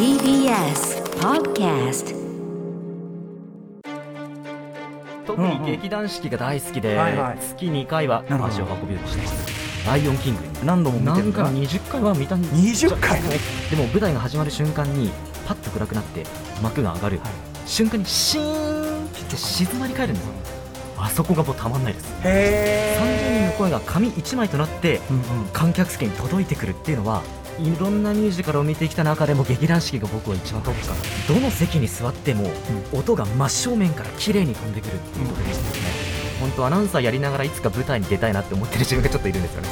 TBS Podcast 特に劇団四季が大好きで、はいはい。月2回は足を運ぶようにしてますライオンキング何度も見てる何回もの20回は見たんです。20回でも舞台が始まる瞬間にパッと暗くなって幕が上がる、瞬間にシーンって静まり返るんですよ。あそこがもうたまんないです。へ30人の声が紙1枚となってうんうん。観客席に届いてくるっていうのはいろんなミュージカルを見てきた中でも劇団四季が僕は一番トップかな。どの席に座っても音が真正面から綺麗に飛んでくるっていうことですね。本当アナウンサーやりながらいつか舞台に出たいなって思ってる自分がちょっといるんですよね。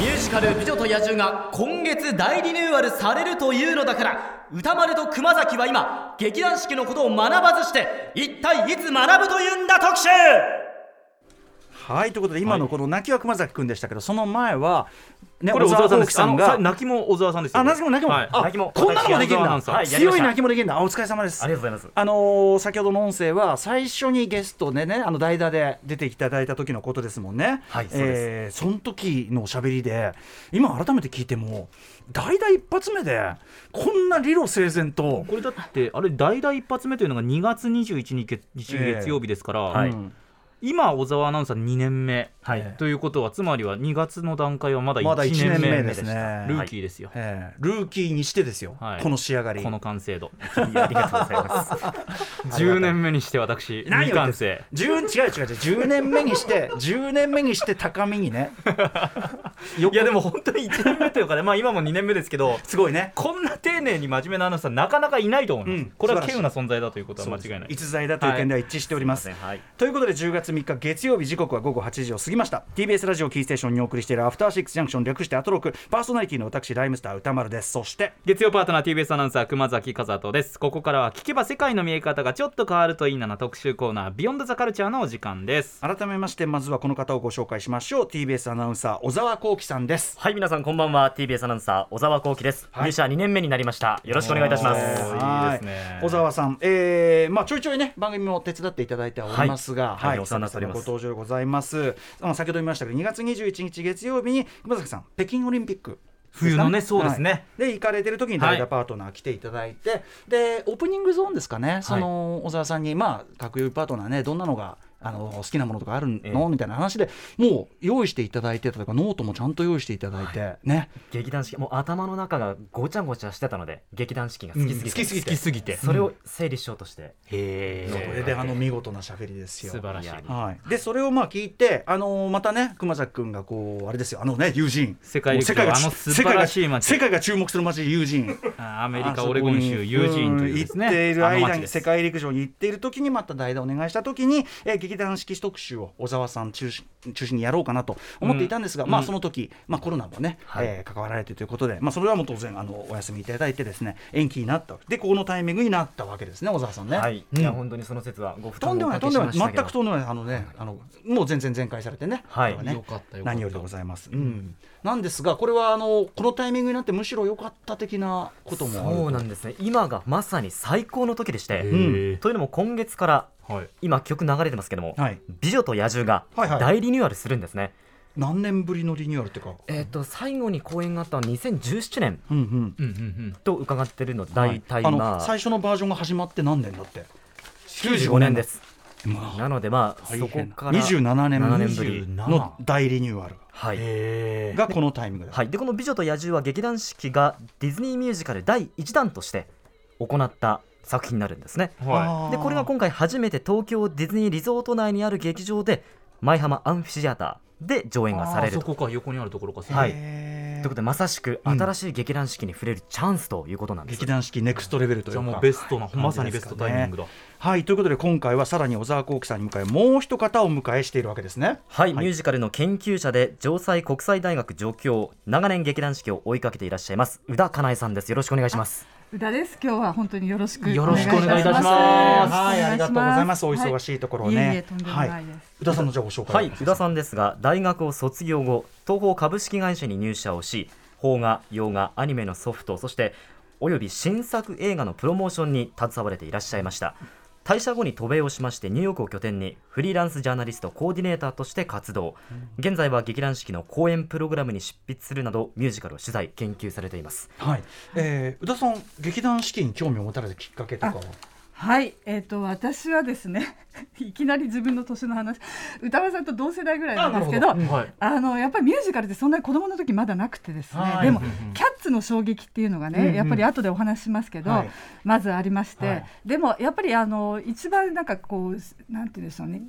ミュージカル「美女と野獣」が今月大リニューアルされるというのだから歌丸と熊崎は今劇団四季のことを学ばずして一体いつ学ぶというんだ特集はいということで今のこの泣きは熊崎君でしたけどその前はねこれ小沢さんさんが。さ泣きも小沢さんですよ。あ泣きも泣きも。泣きもこんなのもできるんだ強いした。泣きもできるんだ。あお疲れ様です。ありがとうございます。あのー先ほどの音声は最初にゲストでねあの代打で出ていただいた時のことですもんね。はいそうです。えーその時のおしゃべりで今改めて聞いても代打一発目でこんな理路整然と。これだってあれ代打一発目というのが2月21日月ええ。月曜日ですから、はい。うん今小沢アナウンサー2年目、はい。ということはつまりは2月の段階はまだまだ1 1年目ですね。ルーキーですよ、えールーキーにしてですよ、はい。この仕上がり。この完成度。ありがとうございます10年目にして私未完成10違う違う違う。10年目にして10年目にして高みにねいやでも本当に1年目というかねまあ今も2年目ですけどすごいね。こんな丁寧に真面目なアナウンサーなかなかいないと思います、うんこれは稀有な存在だということは間違いない。逸材だという点では一致しております、はい。ということで10月3日月曜日時刻は午後8時を過ぎました。TBS ラジオキーステーションにお送りしているアフターシックスジャンクション略してアトロクパーソナリティの私ライムスター歌丸です。そして月曜パートナー TBS アナウンサー熊崎和人です。ここからは聞けば世界の見え方がちょっと変わるといいなな特集コーナービヨンドザカルチャーのお時間です。改めましてまずはこの方をご紹介しましょう。TBS アナウンサー小沢光輝さんです。はい皆さんこんばんは。TBS アナウンサー小沢光輝です、はい。入社2年目になりました。よろしくお願いいたします。ね。小沢さん、えーまあ、ちょいちょいね番組も手伝っていただいてはおりますが、はいはいお世話になっております。ご登場でございます。あの先ほど言いましたけど2月21日月曜日に熊崎さん北京オリンピック。冬のねそうですね。はい。で行かれてる時に代打パートナー来ていただいて、でオープニングゾーンですかね、その小沢さんにまあ各曜パートナーねどんなのがあの好きなものとかあるの、ええ。みたいな話でもう用意していただいてたとかノートもちゃんと用意していただいて、ね。劇団四季もう頭の中がごちゃごちゃしてたので劇団四季が好きすぎて、うん。好きすぎて。好きすぎて。それを整理しようとして、へそれであの見事なしゃべりですよ。素晴らしい。はい、でそれをまあ聞いて、あのーまたね熊崎君がこうあれですよあのね友人。世界陸上もうがあの素晴らしい街。世界が世界が注目する街友人。あアメリカオレゴン州ユージーンというですね。行っている間に世界陸上に行っている時にまた代打お願いした時に、えー劇団四季特集を小沢さん中心中心にやろうかなと思っていたんですが、まあうんその時、まあ、コロナもね、はい。えー関わられてということで、まあ、それはもう当然あのお休みいただいてですね延期になった。でここのタイミングになったわけですね小沢さんね。はい、うん。いや本当にその説はご負担とんでもない、をおかけしましたけど。全くとんでもない、あのね、あの、もう全然全開されてね。はい。何よりでございます。うん。なんですが、これは、あの、このタイミングになって、むしろ良かった的なことも。そうなんですね。今がまさに最高の時でして、ん。というのも今月からはい。今曲流れてますけども「はい。美女と野獣」がはいはい。大リニューアルするんですね、何年ぶりのリニューアルっていうか？えっ、と最後に公演があったのは2017年うんうん。と伺ってるので大体あまあ、の、最初のバージョンが始まって何年だって。95年です。まあなのでまあそこから27年。7年ぶりの大リニューアル。はい、へがこのタイミングだ。はい、でこの「美女と野獣」は劇団四季がディズニーミュージカル第1弾として行った作品になるんですね。ーはあー。でこれが今回初めて東京ディズニーリゾート内にある劇場で舞浜アンフィシアターで上演がされると。あそこか横にあるところか。はい。ということでまさしく新しい劇団四季に触れるチャンスということなんです、劇団四季ネクストレベルというか。じゃあもうベストなまさにベストタイミングだ。はい。ということで今回はさらに小沢光輝さんに迎えもう一方を迎えしているわけですね。はい、ミュージカルの研究者で城西国際大学助教長年劇団四季を追いかけていらっしゃいます宇田かなえさんです。よろしくお願いします宇田です。今日は本当によろしくよろしくお願いいたしますはい、ありがとうございます。お忙いしいところをいえいねはない。宇田さんのじゃあご紹介。はい宇田さんですが大学を卒業後東宝株式会社に入社をし邦画洋画アニメのソフトそしておよび新作映画のプロモーションに携われていらっしゃいました退社後に渡米をしましてニューヨークを拠点にフリーランスジャーナリストコーディネーターとして活動。現在は劇団四季の公演プログラムに執筆するなどミュージカルを取材研究されています。はい、えー、宇田さん劇団四季に興味を持たれたきっかけとかは？はい、えっ、と私はですね いきなり自分の年の話歌丸さんと同世代ぐらいなんですけどあなるほはい。あのやっぱりミュージカルってそんなに子供の時まだなくてですね、はい。でも、うんうんキャッツの衝撃っていうのがね、うんうん。やっぱり後でお話ししますけど、はい。まずありまして、はい。でもやっぱりあの一番なんかこうなんて言うんでしょうね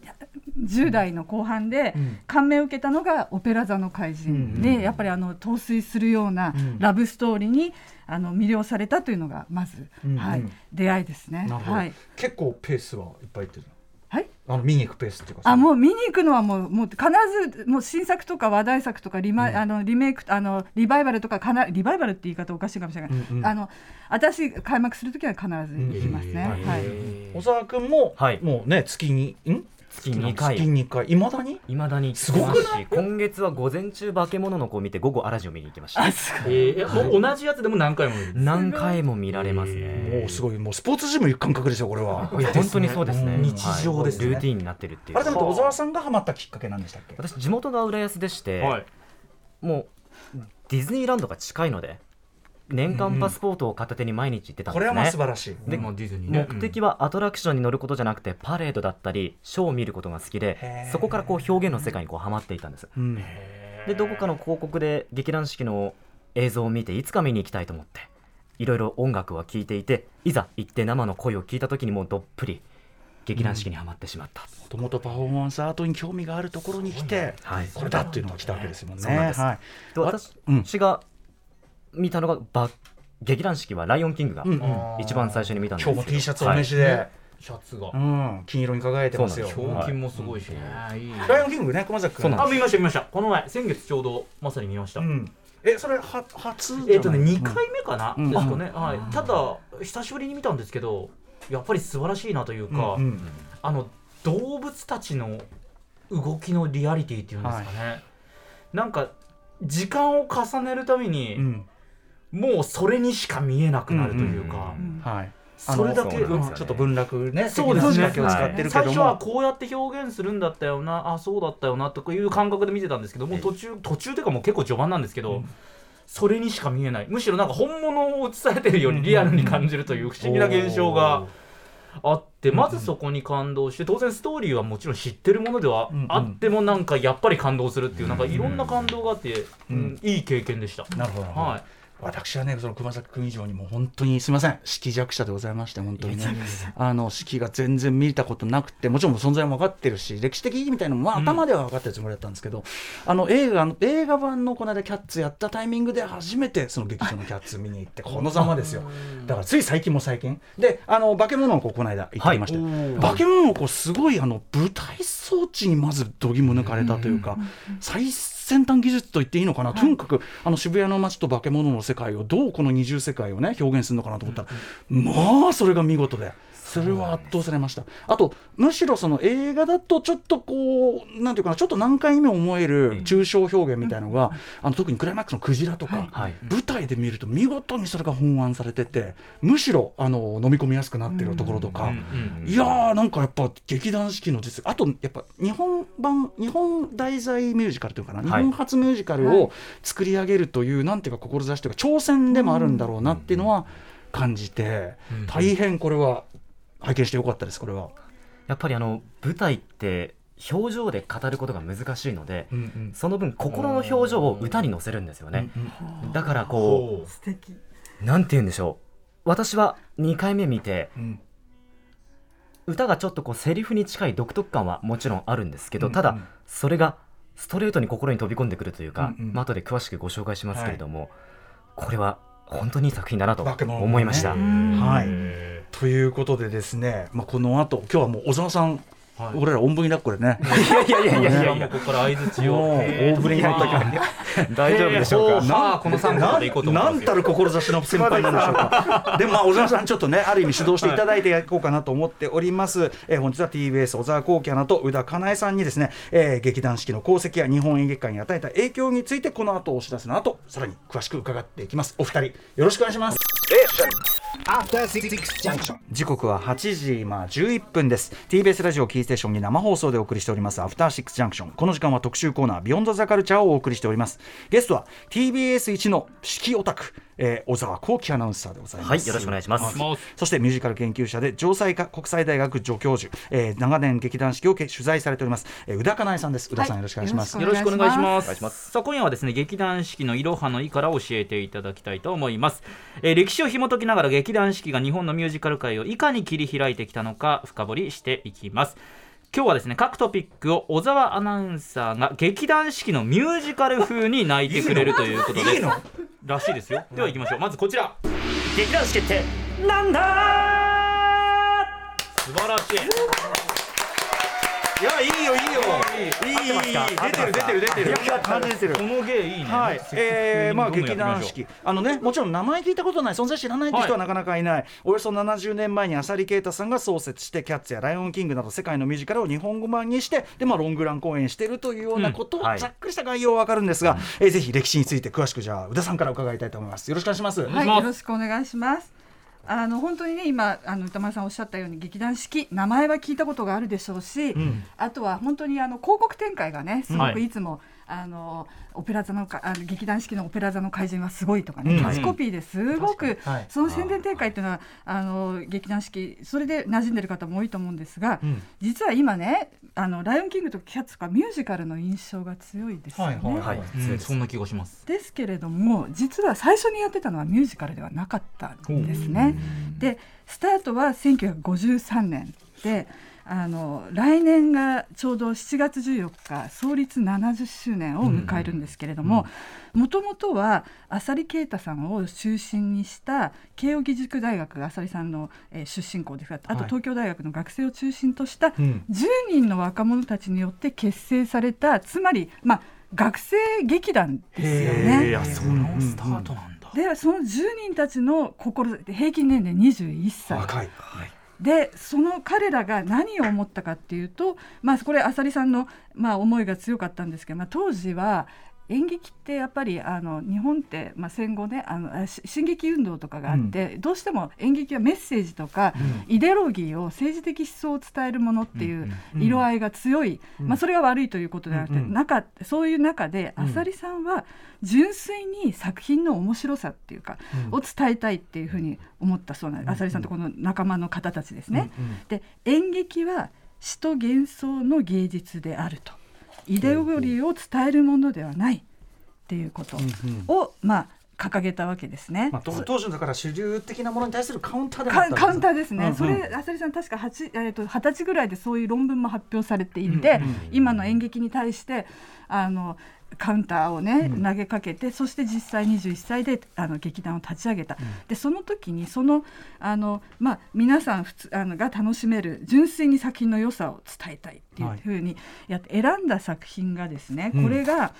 10代の後半でうん。感銘を受けたのが「オペラ座の怪人」うんうんでやっぱりあの陶酔するようなうん。ラブストーリーにあの魅了されたというのがまず、うんうん。はい、出会いですね。はい。結構ペースはいっぱいいってるはい？あの見に行くペースっていうかあもう見に行くのはもうもう必ずもう新作とか話題作とかリマ、うん。あのリメイクあのリバイバルとかかなリバイバルって言い方おかしいかもしれない、うん。うんあの私開幕するときは必ず行きますね、うん。はい、小沢君も、はい。もうね月にん？月2回。月に回。いまだにいまだにすごくない？い今月は午前中化け物の子を見て午後嵐を見に行きました。あすごい。えー、えもう同じやつでも何回も何回も見られますね。もうすごい。もうスポーツジム行く感覚ですよこれは。いや本当にそうですね。うん。日常ですね。はい。ルーティンになってるっていう。改めて小沢さんがハマったきっかけなんでしたっけ？私地元が浦安でして、はい。もうディズニーランドが近いので年間パスポートを片手に毎日行ってたんですね、これはまあ素晴らしい。でまあディズニーね目的はアトラクションに乗ることじゃなくてパレードだったりショーを見ることが好きへでー。そこからこう表現の世界にこうハマっていたんです。うん。でどこかの広告で劇団四季の映像を見ていつか見に行きたいと思っていろいろ音楽は聴いていていざ行って生の声を聞いた時にもうどっぷり劇団四季にはまってしまった、もともとパフォーマンスアートに興味があるところに来て、はい。これだっていうのが来たわけですもんね。はい。で私うん。が見たのがバ劇団四季は「ライオンキング」が一番最初に見たんですけど。今日も T シャツお召しで、シャツが。うん。金色に輝いてますよ。そうなんです胸筋もすごいしね、いいライオンキングね熊崎君。そうなんあ見ました見ました。この前先月ちょうどまさに見ました、うん。えそれは初じゃない？えっ、とね2回目かな、うん。ですかね、はい、ただ久しぶりに見たんですけどやっぱり素晴らしいなというか、うんうん。あの動物たちの動きのリアリティっていうんですかね、なんか時間を重ねるために、うんもうそれにしか見えなくなるというか、うんはい。それだけ、ちょっと文楽ね、そうですね。最初はこうやって表現するんだったよなあそうだったよなとかいう感覚で見てたんですけどもう途中途中というかもう結構序盤なんですけど、それにしか見えない。むしろなんか本物を映されてるよりリアルに感じるという不思議な現象があってまずそこに感動して当然ストーリーはもちろん知ってるものではあってもなんかやっぱり感動するっていうなんかいろんな感動があって、うんいい経験でした。なるほどなるほど。はい私はねその熊崎君以上にも本当にすみません。色弱者でございまして本当にね。あの式が全然見たことなくてもちろん存在も分かってるし歴史的意義みたいなのも、まあ、頭では分かってるつもりだったんですけど、あの映画の映画版のこの間キャッツやったタイミングで初めてその劇場のキャッツ見に行ってこのざまですよ。だからつい最近も最近。であの化け物の子この間行ってきました、化け物の子すごいあの舞台装置にまず度肝抜かれたというか、最先端技術と言っていいのかな、とにかくあの渋谷の街と化け物の世界をどうこの二重世界をね表現するのかなと思ったら、まあそれが見事で。それは圧倒されました。あと、むしろその映画だとちょっとこう、なんていうかな、ちょっと何回目思える抽象表現みたいのが、あの特にクライマックスのクジラとか、はい。舞台で見ると見事にそれが本案されてて、むしろあの飲み込みやすくなってるところとか、いやーなんかやっぱ劇団四季の実あとやっぱ日本版日本題材ミュージカルというかな、日本初ミュージカルを作り上げるという、なんていうか志というか挑戦でもあるんだろうなっていうのは感じて、大変これは拝見してよかったですこれは。やっぱりあの舞台って表情で語ることが難しいので、その分心の表情を歌に乗せるんですよね、だからこ素敵。うなんて言うんでしょう。私は2回目見てうん。歌がちょっとこうセリフに近い独特感はもちろんあるんですけど、うんただそれがストレートに心に飛び込んでくるというか、うんうん。まあ後で詳しくご紹介しますけれども、これは本当にいい作品だなと思いました、はいということでですね、まあ、この後今日はもう小沢さん、はい俺らおんぶに抱っこでね。いやいやいやいやいやここから相槌を大振りに乗ったからね 大丈夫でしょうか、えーさあこの3個でいこうと思いますよなんたる志の先輩なんでしょうか？でもまあ小沢さんちょっとねある意味指導していただいていこうかなと思っております。えー本日は TBS 小沢光輝アナと宇田かなえさんにですね、えー劇団四季の功績や日本演劇界に与えた影響についてこの後お知らせの後さらに詳しく伺っていきます。お二人よろしくお願いします。Six Junction. 時刻は8時、まあ、11分です。TBS ラジオキーステーションに生放送でお送りしておりますアフターシックスジャンクションこの時間は特集コーナービヨンドザカルチャーをお送りしております。ゲストは TBS 一の式オタク、えー小沢光輝アナウンサーでございます。はいよろしくお願いします。そしてミュージカル研究者で城西国際大学助教授、えー長年劇団四季をけ取材されております、えー宇田かなえさんです。宇田さん、よろしくお願いします。よよろしくお願いします。お願いします。さあ今夜はですね劇団四季のいろはのいから教えていただきたいと思います、えー歴史を紐解きながら劇団四季が日本のミュージカル界をいかに切り開いてきたのか深掘りしていきます。今日はですね各トピックを小沢アナウンサーが劇団四季のミュージカル風に泣いてくれるということでいいの？らしいですよ。では行きましょう。まずこちら。劇団四季ってなんだ素晴らしいいやいいよいいよいいいい出てる出てる出てるいや感じてるこの芸いいねはい、えー、まあ劇団四季あのねもちろん名前聞いたことない存在知らないって人はなかなかいない、およそ70年前に浅利啓太さんが創設してキャッツやライオンキングなど世界のミュージカルを日本語版にしてでまあロングラン公演しているというようなことを、うんはざっくりした概要はわかるんですが、えーぜひ歴史について詳しくじゃあ宇田さんから伺いたいと思いますよろしくお願いします、はい、よろしくお願いします。あの本当にね今あの歌丸さんおっしゃったように劇団四季名前は聞いたことがあるでしょうし、ん。あとは本当にあの広告展開がねすごはい。くいつも、あのオペラ座のかあの劇団四季のオペラ座の怪人はすごいとかね、うん。キャッチコピーですごく、はい。その宣伝展開っていうのはあの劇団四季それで馴染んでる方も多いと思うんですが、ん。実は今ねあのライオンキングとかキャッツとかミュージカルの印象が強いですよね。はいはいはい。うん。そんな気がします。ですけれども実は最初にやってたのはミュージカルではなかったんですね。でスタートは1953年であの来年がちょうど7月14日創立70周年を迎えるんですけれどももともとは浅利啓太さんを中心にした慶應義塾大学が浅利さんの、えー出身校ですあとはい。東京大学の学生を中心としたうん。10人の若者たちによって結成されたつまり、まあ、学生劇団ですよね。いやそのスタートなんだ。でその10人たちの心平均年齢21歳。若いでその彼らが何を思ったかっていうと、まあ、これ浅利さんの、まあ、思いが強かったんですけど、まあ、当時は演劇ってやっぱりあの日本って、まあ、戦後ねあのあし新劇運動とかがあって、どうしても演劇はメッセージとか、イデオロギーを政治的思想を伝えるものっていう色合いが強い、まあ、それが悪いということではなくて、うんうん。中そういう中で浅利さんは純粋に作品の面白さっていうか、を伝えたいっていうふうに思ったそうなんです、浅利さんとこの仲間の方たちですね。で演劇は詩と幻想の芸術であるとイデオロギーを伝えるものではないっていうことを、まあ掲げたわけですね。まあ、当当時のだから主流的なものに対するカウンターでカカウンターですね、うんうん。それ浅利さん確か8えーと二十歳ぐらいでそういう論文も発表されていて、今の演劇に対してあのカウンターをね、投げかけてそして実際21歳であの劇団を立ち上げた、でその時にそのあの、まあ、皆さん普通あのが楽しめる純粋に作品の良さを伝えたいっていうふうにやって、選んだ作品がですねこれが、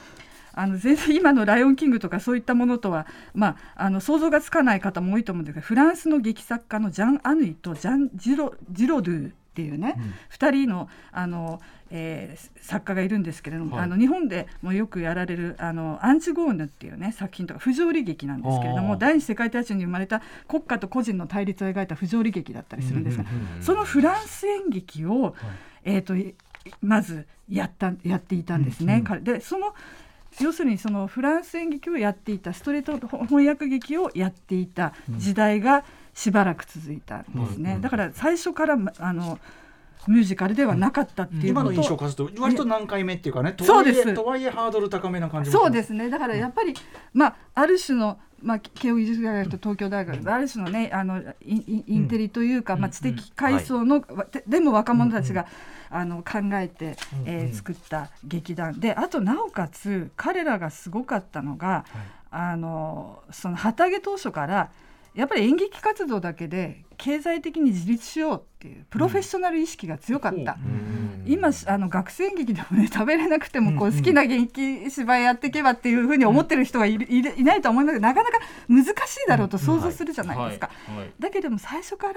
あの全然今の「ライオンキング」とかそういったものとは、まあ、あの想像がつかない方も多いと思うんですがフランスの劇作家のジャン・アヌイとジャン・ジロジロドゥっていうね、2人のあの、えー作家がいるんですけれども、はい。あの日本でもよくやられるあのアンチゴーヌっていうね作品とか不条理劇なんですけれども第二次世界大戦に生まれた国家と個人の対立を描いた不条理劇だったりするんですが、そのフランス演劇を、えー、といまずやったやっていたんですね。彼でその要するにそのフランス演劇をやっていたストレート翻訳劇をやっていた時代がしばらく続いたんですね、だから最初からあのミュージカルではなかったっていう今のこと印象を数すと割と何回目っていうかねとはいえとはいえハードル高めな感じもそうですね。だからやっぱり、まあ、ある種の、まあ、慶應義塾大学と東京大学、ある種のねあのインインテリというか、まあ、知的階層の、ででも若者たちが、あの考えて、えー作った劇団。であとなおかつ彼らがすごかったのが、あのその旗揚げ当初からやっぱり演劇活動だけで経済的に自立しようっていうプロフェッショナル意識が強かった。今あの学生演劇でもね食べれなくてもこう好きな演劇芝居やっていけばっていうふうに思ってる人はいるいるいないと思いますけどなかなか難しいだろうと想像するじゃないですか。だけども最初から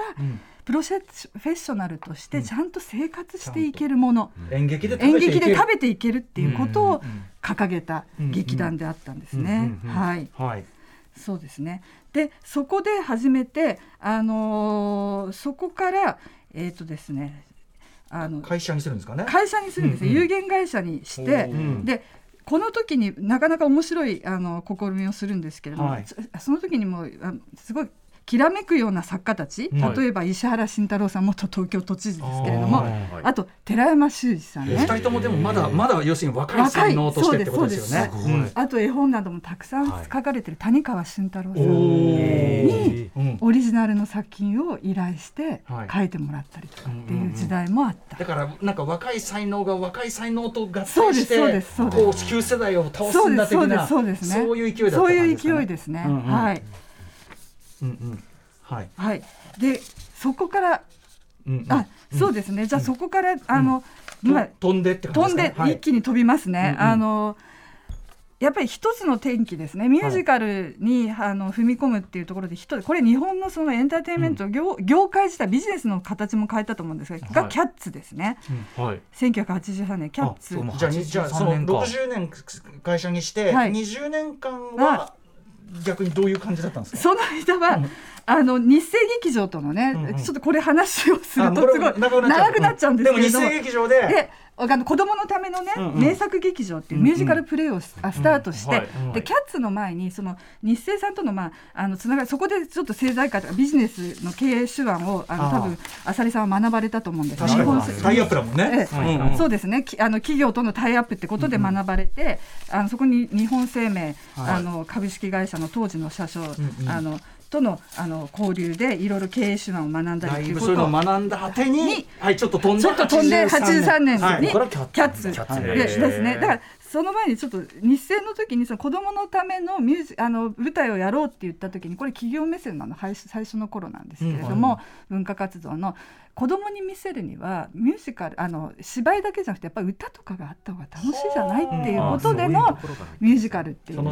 プロフェッショナルとしてちゃんと生活していけるもの、演劇で食演べていける。劇で食べていけるっていうことをうん。うん。掲げた劇団であったんですね。うん。うん。うん。はい。はいそうですね。でそこで初めて、あのーそこからえっ、とですねあの会社にするんですかね？会社にするんですよ、うんうん。有限会社にして、うん。でこの時になかなか面白いあの試みをするんですけれども、はい。そその時にもあすごいきらめくような作家たち、はい。例えば石原慎太郎さん元東京都知事ですけれどもああ,、ーと寺山修司さん二ね人ともでもまだまだ要するに若い才能としてってことですよね。あと絵本などもたくさん書かれてる谷川俊太郎さんおにオリジナルの作品を依頼してはい。書いてもらったりとかっていう時代もあった。だからなんか若い才能が若い才能と合体してそうですそうですこう旧世代を倒すそうんですそうでだ的なすそうですね。そういう勢いだったそういう感じですかね。勢いですね。うんうん。はいうんうん。はい。はい。でそこからうんうん。あそうですね。じゃあそこからあのまあと飛んでって感じ飛んで一気に飛びますね。うんうん。あのやっぱり一つの転機ですね。ミュージカルに、あの踏み込むっていうところで一つこれ日本のそのエンターテインメント業,、業界自体ビジネスの形も変えたと思うんですが、がはい。キャッツですね。はい。1983年キャッツじゃあにじゃあその83年か60年会社にしてはい。20年間は逆にどういう感じだったんですか？その間は、うんあの日生劇場とのね、うんうん。ちょっとこれ話をするとすごい長長くなっちゃうんですけれども、でも日生劇場で。であの子供のためのね、うんうん。名作劇場っていうミュージカルプレイをス,、あスタートして、はいでキャッツの前にその日生さんとの,、まあ、あのつながりそこでちょっと政財界とかビジネスの経営手腕をあの多分浅利さんは学ばれたと思うんです日本タイアップだもんね。そうですね。きあの企業とのタイアップってことで学ばれて、あのそこに日本生命、はい。あの株式会社の当時の社長、んうん。あのとのあの交流でいろいろ経営手腕を学んだりということそういうのを学んだ果てににはいちょっと飛んでちょっと飛んで83年。に、はい。キャッツ。キャッツ。ですね。だからその前にちょっと日生の時にその子供のためのミュージあの舞台をやろうって言った時にこれ企業目線なの最初最初の頃なんですけれども、文化活動の子供に見せるにはミュージカルあの芝居だけじゃなくてやっぱり歌とかがあった方が楽しいじゃないっていうことでのミュージカルっていう。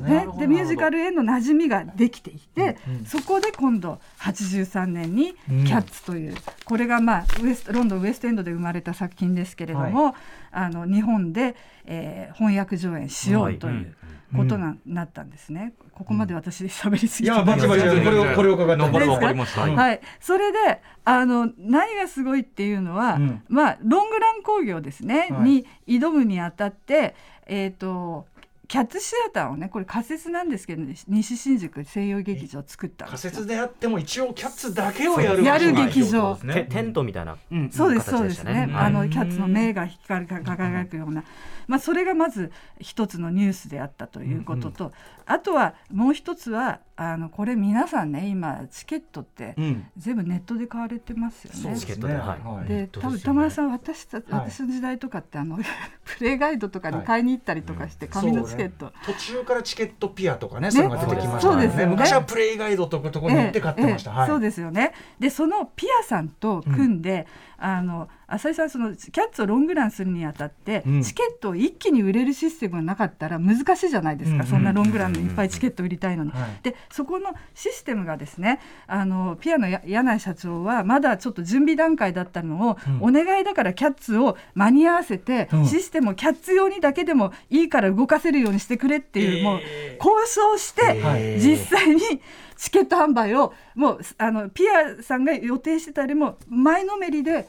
ね。ねでミュージカルへの馴染みができていて、うんうん。そこで今度83年に「キうん。ャッツ」という、これが、まあ、ウエストロンドンウエストエンドで生まれた作品ですけれども、あの日本で、えー翻訳上演しようということな,、なったんですね。ここまで私喋りすぎて。いやバチバチこれをこれを伺って。ましたうんはい、それであの何がすごいっていうのは、うん。まあ、ロングラン工業ですね、はい。に挑むにあたって、えー、とキャッツシアターをねこれ仮設なんですけど、西新宿西洋劇場を作ったん仮ですよ。設であっても一応キャッツだけをやるやる劇場ね。テテントみたいなうんそうですそうですね。あはい。のキャッツの目が光るか輝くような、まあそれがまず一つのニュースであったということと、あとはもう一つはあのこれ皆さんね今チケットってうん。全部ネットで買われてますよね。チケットではい。で多分田村さん私たはい。私の時代とかってあの プレイガイドとかに買いに行ったりとかして紙のチケット、途中からチケットピアとかねそういうのが出てきましたそうですよね。昔はプレイガイドとかとこに行って買ってました、はい。ええそうですよね。でそのピアさんと組んで、あの浅井さんそのキャッツをロングランするにあたって、うん。チケットを一気に売れるシステムがなかったら難しいじゃないですか、うん。そんなロングランでいっぱいチケット売りたいのに。はい。でそこのシステムがですねあのピアのや柳井社長はまだちょっと準備段階だったのを、お願いだからキャッツを間に合わせて、うん。システムをキャッツ用にだけでもいいから動かせるようにしてくれっていう、もう交渉して、はい。実際にチケット販売をもうあのピアさんが予定してたよりも前のめりで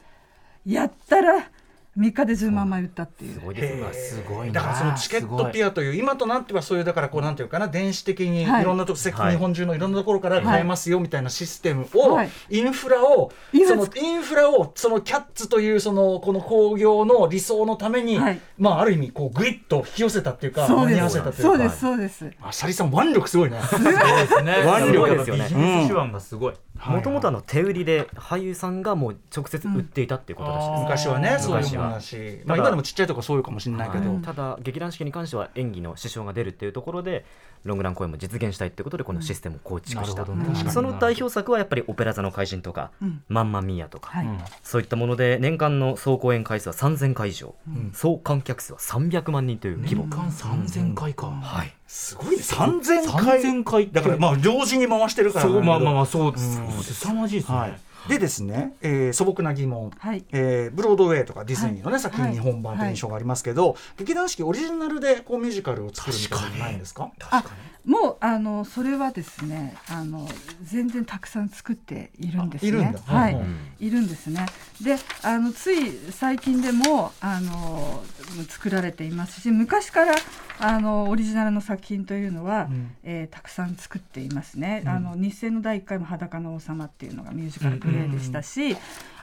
やったら3日で10万枚売ったっていう。す。ごいですごいな。だからそのチケットピアという今となってはそういうだからこうなんていうかな電子的にいはい。ろんなとこ、はい日本中のいろんなところから買えますよみたいなシステムを、はい。インフラをインフラそのインフラをそのキャッツというそのこの工業の理想のために、はい。まあある意味こうグイッと引き寄せたっていうかそうで間に合わせたすというか。そうですそうです。あさりさん腕力すごいね。そうですね。腕力。ですよね。ビジネス手腕がすごい、もともとあの手売りで俳優さんがもう直接売っていたっていうことらしいです、昔はねそういう昔は。話、まあ、今でもちっちゃいとこそういうかもしれないけど、はい。ただ劇団四季に関しては演技の支障が出るっていうところでロングラン公演も実現したいっていうことでこのシステムを構築した、なるほどね。その代表作はやっぱり「オペラ座の怪人」とかうん「マンマミーヤ」とか、はい。そういったもので年間の総公演回数は3000回以上、ん。総観客数は300万人という規模、年間3000回か、はい。すごいね。3000回。3000回だからまあ同時に回してるから。そうまあまあまああそうです。凄まじいですね、はいでですね、えー素朴な疑問、はい。えーブロードウェイとかディズニーのね、はい。作品に本番という印象がありますけど、劇団四季オリジナルでこうミュージカルを作るみたいなのないんですか？あもうあのそれはですねあの全然たくさん作っているんですね。あいるんだ。はい、うん。いるんですね。であのつい最近でもあの作られていますし昔からあのオリジナルの作品というのは、うん。えーたくさん作っていますね。うん。あの日清の第1回も裸の王様っていうのがミュージカルプレイでしたし、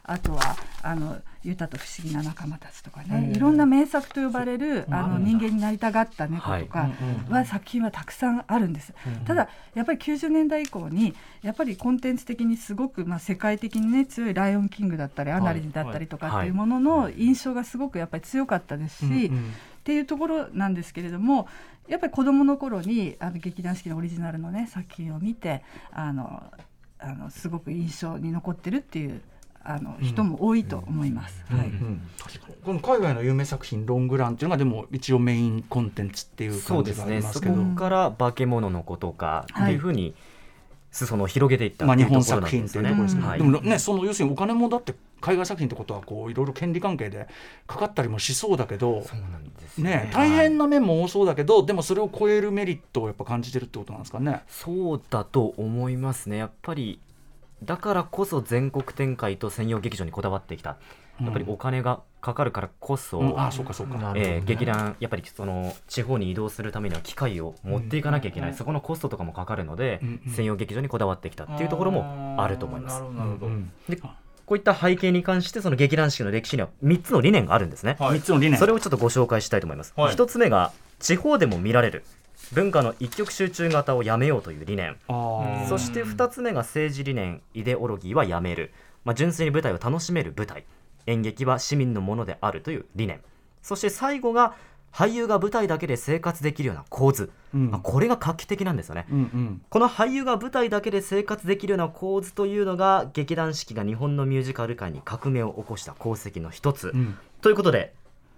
あとはあのユタと不思議な仲間たちとかね、うん。いろんな名作と呼ばれるあのうん。人間になりたがった猫とかうんは作品はたくさんあるんです。うん。ただやっぱり90年代以降にやっぱりコンテンツ的にすごくまあ世界的にね強い「ライオンキング」だったり「アナリン」だったりとかっていうものの印象がすごくやっぱり強かったですし、うんうんっていうところなんですけれどもやっぱり子どもの頃にあの劇団四季のオリジナルのね作品を見てあのあのすごく印象に残ってるっていうあの人も多いと思います。はい。うん。この海外の有名作品「ロングラン」っていうのがでも一応メインコンテンツっていう感じがありそうですね。ますけどそこから化け物の子とかっていうふうに裾野を広げていったまあ、日本作品っていうところですけど、はい。でもねその要するにお金もだって海外作品ってことはこういろいろ権利関係でかかったりもしそうだけどそうなんですね。大変な面も多そうだけどでもそれを超えるメリットをやっぱ感じてるってことなんですかね。そうだと思いますね。やっぱりだからこそ全国展開と専用劇場にこだわってきたやっぱりお金がかかるからこそ、うん。あそうかそうか。えー劇団やっぱりその地方に移動するためには機械を持っていかなきゃいけない、うん。そこのコストとかもかかるので、うんうん。専用劇場にこだわってきたっていうところもあると思います。なるほど。こういった背景に関してその劇団四季の歴史には3つの理念があるんですね、はい。三つの理念。それをちょっとご紹介したいと思います、はい。1つ目が地方でも見られる文化の一極集中型をやめようという理念。そして2つ目が政治理念イデオロギーはやめる、まあ、純粋に舞台を楽しめる舞台演劇は市民のものであるという理念。そして最後が俳優が舞台だけで生活できるような構図、うん。まあ、これが画期的なんですよね、うんうん。この俳優が舞台だけで生活できるような構図というのが劇団四季が日本のミュージカル界に革命を起こした功績の一つ、うん。ということで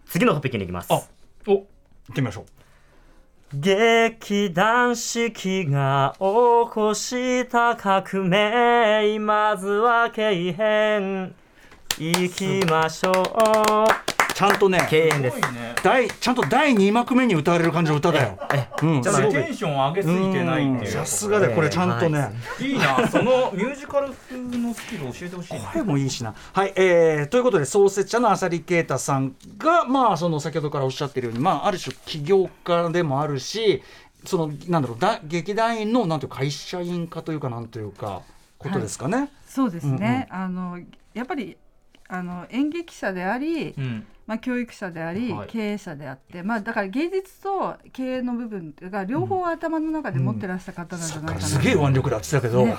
次のトピックに行きます。あお行ってみましょう。劇団四季が起こした革命。まずは経変行きましょう。ちゃんとね経変です。第ちゃんと第2幕目に歌われる感じの歌だよ。うん、テンション上げすぎてないっていう。さすがだよこれちゃんとね、はい。いいなそのミュージカル風のスキル教えてほしいな。声もいいしな。はい、えー、ということで創設者の浅利啓太さんがまあその先ほどからおっしゃってるようにまあある種起業家でもあるしそのなんだろうだ劇団員のなんていうか会社員化というかなんというかことですかね。そうですね、あのやっぱりあの演劇者であり、うん。まあ、教育者であり、はい。経営者であって、まあ、だから芸術と経営の部分が両方頭の中で持ってらした方なんじゃないかな、すげえ腕力だって言ってたけど、ね。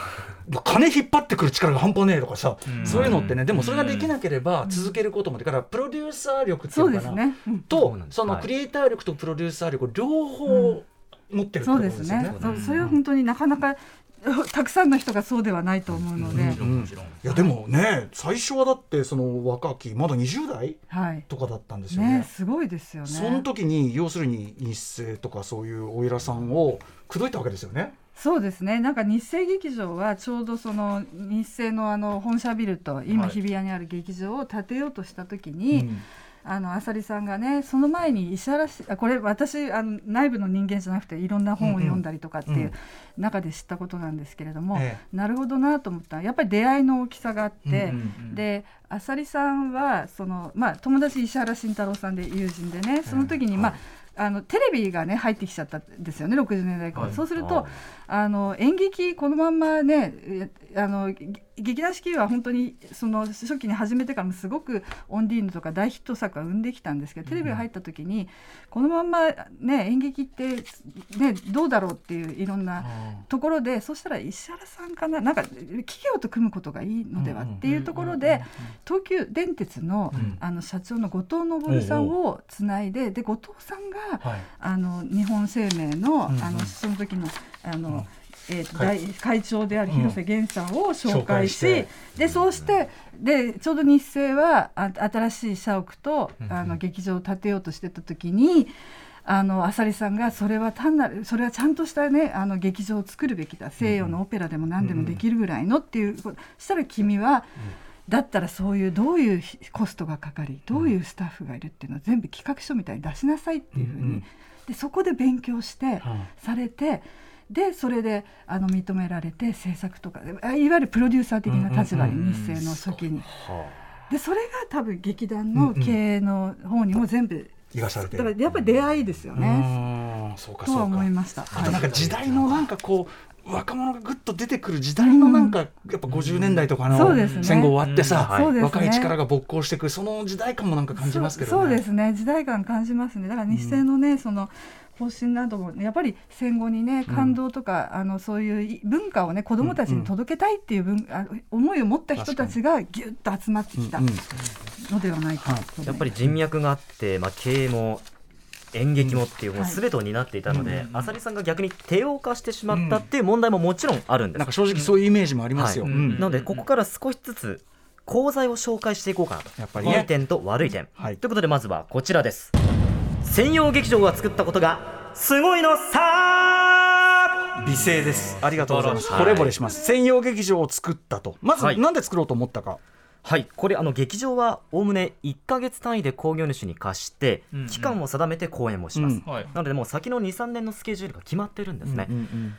金引っ張ってくる力が半端ねえとかさ、うん。そういうのってねでもそれができなければ続けることもでからプロデューサー力っていそううのかな、ですね、とそのはい。クリエイター力とプロデューサー力を両方持ってるってこそうでとですね。ねそうそれは本当になかなか たくさんの人がそうではないと思うので、もちろんもちろん。いやでもね最初はだってその若きまだ20代はい。とかだったんですよね。ねすごいですよね。その時に要するに日清とかそういうお偉さんを口説いたわけですよね。そうですね。なんか日生劇場はちょうどその日生のあの本社ビルと今はい。日比谷にある劇場を建てようとした時に、うんあの浅利さんがねその前に石原氏あこれ私あの内部の人間じゃなくていろんな本を読んだりとかっていう中で知ったことなんですけれども、えなるほどなと思った。らやっぱり出会いの大きさがあって、うんうんうんで浅利さんはその、まあ、友達石原慎太郎さんで友人でねその時に、まああのテレビがね入ってきちゃったんですよね60年代から、はい。そうするとあの演劇このまんまねえあのげ劇団四季は本当にその初期に始めてからもすごくオンディーヌとか大ヒット作は生んできたんですけどテレビが入った時にこのまんまね演劇ってねどうだろうっていういろんなところでそしたら石原さんかななんか企業と組むことがいいのではっていうところで東急電鉄の,、うん。あの社長の後藤昇さんをつないでで後藤さんがはい。あの日本生命の,、あのその時のあの、うんえーと会大会長である広瀬源さんを紹介し,、紹介して。でそうしてでちょうど日清はあ新しい社屋と、うん。うんあの劇場を建てようとしてた時にあの浅利さんがそれは単なるそれはちゃんとしたねあの劇場を作るべきだ。西洋のオペラでも何でもできるぐらいのっていう、そしたら君は、だったらそういうどういうコストがかかりどういうスタッフがいるっていうのを全部企画書みたいに出しなさいっていうふうに、でそこで勉強して、されてでそれであの認められて制作とかあいわゆるプロデューサー的な立場に日清の初期に。でそれが多分劇団の経営の方にも全部、だからやっぱり出会いですようね。そうかとはそうか。思いました。あとなんか時代のなんかこう若者がぐっと出てくる時代のなんかやっぱ50年代とかの戦後終わってさ、若い力が勃興していくその時代感もなんか感じますけどね。そうそうですね。時代感感じますね。だから日清のね、その方針などもやっぱり戦後にね感動とか、あのそういう文化をね子どもたちに届けたいっていう文、あ思いを持った人たちがぎゅっと集まってきたうんうん。のではないかと、やっぱり人脈があって、まあ、経営も演劇もっていう、もうはい。全てを担っていたので、浅利さんが逆に帝王化してしまったっていう問題ももちろんあるんです。なんか正直そういうイメージもありますよ。はい。うん。なので、ここから少しずつ講座を紹介していこうかなと。やっぱりね。いい点と悪い点。はい。ということで、まずはこちらです。専用劇場が作ったことがすごいのさ美声です。ありがとうございます。惚れ惚れします。専用劇場を作ったと。まずはいなんで作ろうと思ったか。はい、これあの劇場はおおむね1ヶ月単位で興行主に貸して、うんうん期間を定めて公演をします、うんはいなのでもう先の23年のスケジュールが決まってるんですね、うんうん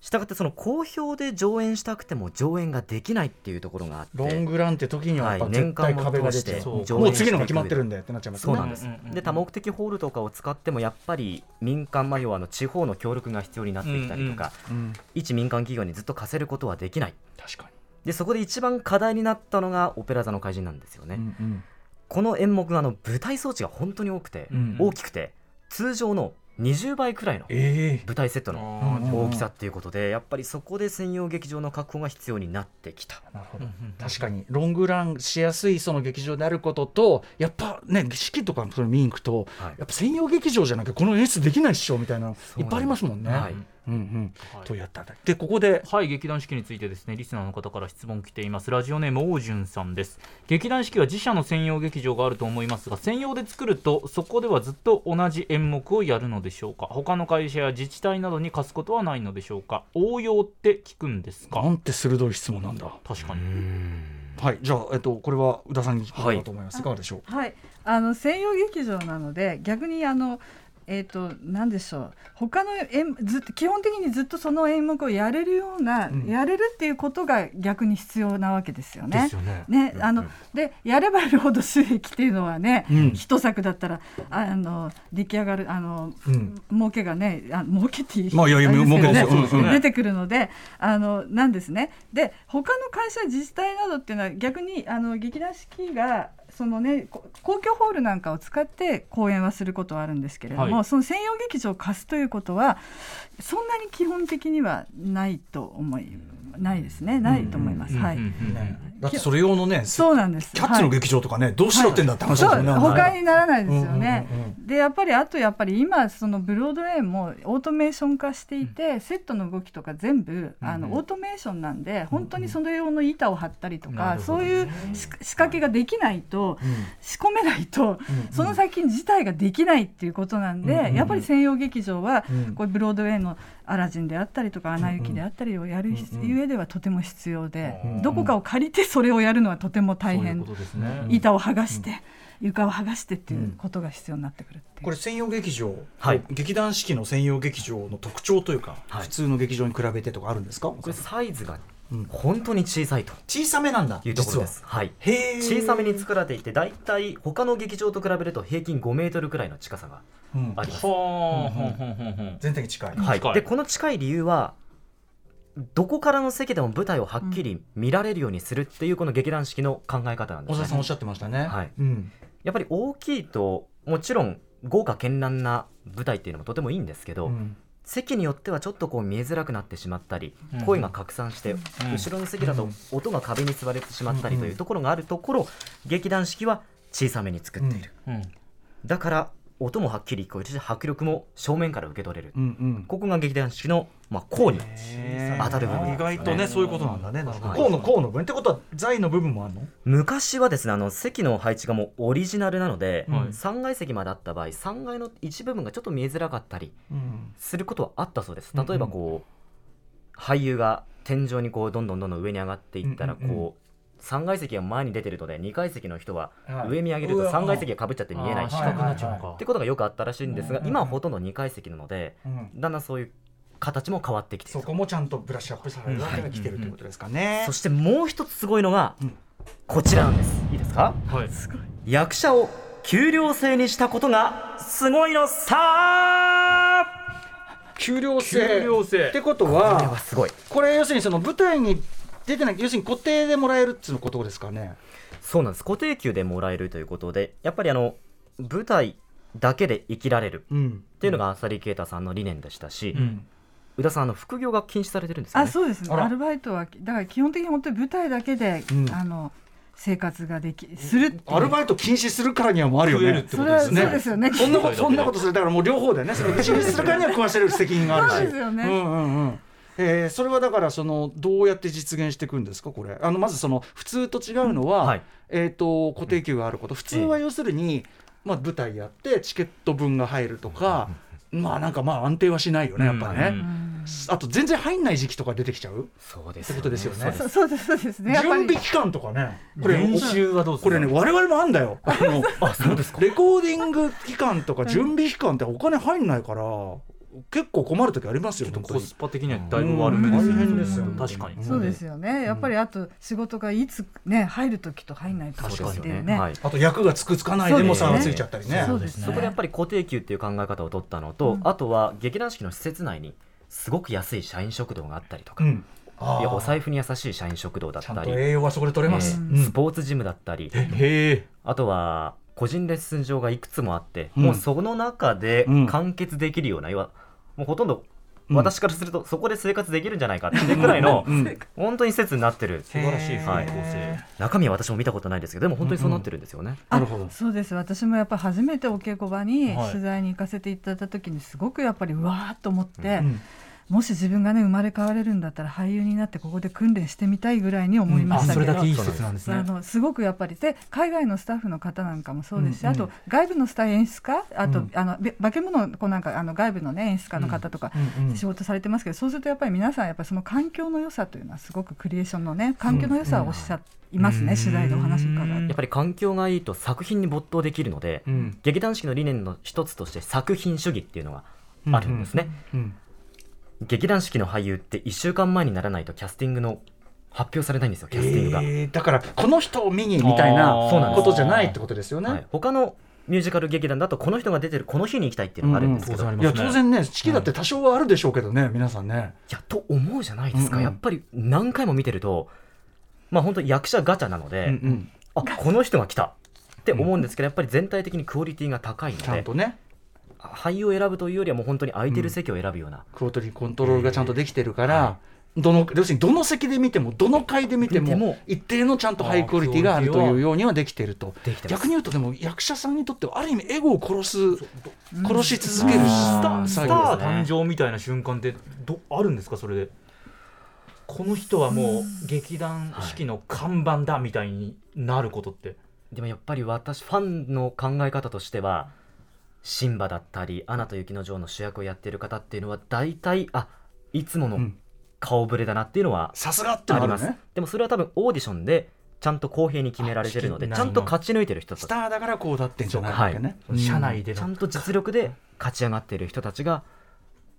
したがってその好評で上演したくても上演ができないっていうところがあって。ロングランって時にはやっぱはい絶対壁が出て、年間を通してそうもう次のが決まってるんでってなっちゃいますね。そうなんです、うんうんうんで多目的ホールとかを使ってもやっぱり民間、まあ、要はあの地方の協力が必要になってきたりとか、うん。一民間企業にずっと貸せることはできない。確かでそこで一番課題になったのがオペラ座の怪人なんですよね、に。うん。この演目があの舞台装置が本当に多くて、うん。大きくて通常の20倍くらいのええ。舞台セットの大きさっていうことでやっぱりそこで専用劇場の確保が必要になってきた。なるほど。確かに。ロングランしやすいその劇場であることとやっぱね式とかそれ見に行くと、はい。やっぱ専用劇場じゃなきゃこの演出できないっしょみたいなのいっぱいありますもんね。はいうんうん。はいとやったでここで。はい劇団四季についてですねリスナーの方から質問来ています。ラジオネーム王潤さんです。劇団四季は自社の専用劇場があると思いますが専用で作るとそこではずっと同じ演目をやるのでしょうか？他の会社や自治体などに貸すことはないのでしょうか？応用って聞くんですか？なんて鋭い質問なんだ。確かに。はいじゃあえっとこれは宇田さんに聞こうかと思います。い、かがでしょう？はい、あの専用劇場なので逆にあのえー、と何でしょう。他の演ずっと基本的にずっとその演目をやれるような、ん。やれるっていうことが逆に必要なわけですよね。ですよね。ねあのでやればやるほど収益っていうのはね、うん。一作だったらああの出来上がるあの、うん。儲けがねあ儲けっていうまあいやいや儲けです出てくるのであのなんですね。で他の会社自治体などっていうのは逆にあの劇団四季がそのねこ公共ホールなんかを使って公演はすることはあるんですけれども、はい。その専用劇場を貸すということはそんなに基本的にはないと思いないですね。ないと思います、はい、うんうんうんねだってそれ用のねそうなんです。キャッツの劇場とかね、どうしろってんだって話ですそうよね。他にならないですよね。うんうんうん。でやっぱりあとやっぱり今そのブロードウェイもオートメーション化していて、セットの動きとか全部あの、うん。オートメーションなんで本当にその用の板を張ったりとか、そういうし仕掛けができないと、仕込めないと、その先自体ができないっていうことなんで、うんうんやっぱり専用劇場は、うん。こういうブロードウェイのアラジンであったりとかアナ雪であったりをやる上ではとても必要で、うん。どこかを借りてそれをやるのはとても大変。ね。板を剥がして、床を剥がしてっていうことが必要になってくるって。これ専用劇場、はい。劇団四季の専用劇場の特徴というか、はい。普通の劇場に比べてとかあるんですか？これサイズがうん本当に小さいと。小さめなんだいうところです、は。い、小さめに作られていて大体他の劇場と比べると平均5メートルくらいの近さがうん。あります、全体に近い、はい。近い。でこの近い理由はどこからの席でも舞台をはっきり見られるようにするっていうこの劇団四季の考え方なんですね。さんおっしゃってましたね、はい。うん。やっぱり大きいともちろん豪華絢爛な舞台っていうのもとてもいいんですけど、うん。席によってはちょっとこう見えづらくなってしまったり、うん。声が拡散して、後ろの席だと音が壁に吸われてしまったりというところがあるところ劇団四季は小さめに作っている、うん。だから音もはっきり聞こえるし迫力も正面から受け取れる、うんうん。ここが劇団四季の、まあ、項にへー。当たる部分。意外とねそういうことなんだねなるほどはい項の項の分。ってことは財の部分もあるの？昔はですねあの席の配置がもうオリジナルなので、はい。3階席まであった場合3階の一部分がちょっと見えづらかったりうん。することはあったそうです。うんうん。例えばこう、俳優が天井にこうどんどんどんどん上に上がっていったらこう、うんうん。うん3階席が前に出てるので2階席の人ははい。上見上げるとうわ3階席がかぶっちゃって見えないしあー四角くなっちゃうのかってことがよくあったらしいんですが今はほとんど2階席なのでうん。だんだんそういう形も変わってきてそこもちゃんとブラッシュアップされるわけが来てるってことですかね。そしてもう一つすごいのがうん。こちらなんです。いいですか？はい。役者を給料制にしたことがすごいのさ給料制。給料制。ってことこれははすごい。これ要するにその舞台に出てない要するに固定でもらえるっていうことですかね。そうなんです。固定給でもらえるということでやっぱりあの舞台だけで生きられる。うん。っていうのが浅利啓太さんの理念でしたし、うん。宇田さんあの副業が禁止されてるんですよね。あそうです。ねアルバイトはだから基本的に本当に舞台だけで、うん。あの生活ができするアルバイト禁止するからにはもうあるよね。増えるってこそれはそうとですねですよね。そんなことそんなことする。だからもう両方でねそれを禁止するからには食わせる責任があるし そうですよね。うんうんうんえーそれはだからそのどうやって実現していくんですかこれ？あのまずその普通と違うのは、はい。えー、と固定給があること。普通は要するに、まあ、舞台やってチケット分が入るとか、まあなんかまあ安定はしないよねやっぱね、うんあと全然入んない時期とか出てきちゃう？そうですってことですよね。そそうですそうですね。準備期間とかね。これ練習はどうですか？これね我々もあんだよ。あのあそうですか。レコーディング期間とか準備期間ってお金入んないから結構困る時ありますよコスパ的にはだいぶ悪めですうん。大変ですよ確かに。そうですよね。やっぱりあと仕事がいつね入る時と入んない時ですっていうねよね。はい。あと役がつくつかないでも差がついちゃったりね。そうですね。そこでやっぱり固定給っていう考え方を取ったのと、うん。あとは劇団四季の施設内にすごく安い社員食堂があったりとか、うん。いやお財布布に優しい社員食堂だったり、と栄養はそこで取れます、スポーツジムだったり、あとは個人レッスン場がいくつもあって、うん。もうその中でうん。完結できるような、要はもうほとんどうん。私からするとそこで生活できるんじゃないかっていう くらいのうん。本当に施設になってる。素晴らしいはい。構成中身は私も見たことないですけどでも本当にそうなってるんですよね。なるほど。そうです。私もやっぱり初めてお稽古場にはい。取材に行かせていただいた時にすごくやっぱりうわーっと思って、うんもし自分がね生まれ変われるんだったら俳優になってここで訓練してみたいぐらいに思いまあしたけど、それだけいい施設なんですあねのすごくやっぱり。で海外のスタッフの方なんかもそうですし、うんうん。あと外部のスター演出家あと、うん。あのべ化け物こうなんかあの外部のね演出家の方とか、うんうん仕事されてますけどそうするとやっぱり皆さんやっぱりその環境の良さというのはすごくクリエーションのね環境の良さをおっしゃいますね、うん取材でお話伺うんって。やっぱり環境がいいと作品に没頭できるので、うん。劇団四季の理念の一つとして作品主義っていうのがあるんですね、うん劇団四季の俳優って1週間前にならないとキャスティングの発表されないんですよキャスティングが、えーだからこの人を見にみたいなことじゃないってことですよね、はい、他のミュージカル劇団だとこの人が出てるこの日に行きたいっていうのがあるんですけど、うんうんいいや当然ね式だって多少はあるでしょうけどね、皆さんね。やと思うじゃないですか、うんうん。やっぱり何回も見てるとまあ本当役者ガチャなので、うんうん。あこの人が来たって思うんですけどやっぱり全体的にクオリティが高いのちゃんでとね俳優を選ぶというよりはもう本当に空いてる席を選ぶような、クオトリコントロールがちゃんとできてるから、どの要するにどの席で見てもどの回で見ても一定のちゃんとハイクオリティがあるというようにはできてると。逆に言うとでも役者さんにとってはある意味エゴを殺す殺し続けるスタースター誕生みたいな瞬間ってどあるんですかそれで？この人はもう劇団四季の看板だみたいになることって、でもやっぱり私ファンの考え方としてはシンバだったり「アナと雪の女王」の主役をやっている方っていうのは大体あいつものうん。顔ぶれだなっていうのはさすがってあります、ねでもそれは多分オーディションでちゃんと公平に決められてるのであちゃんと勝ち抜いてる人たち。スターだからこうだってんじゃないわけね、うん。社内でのちゃんと実力で勝ち上がっている人たちが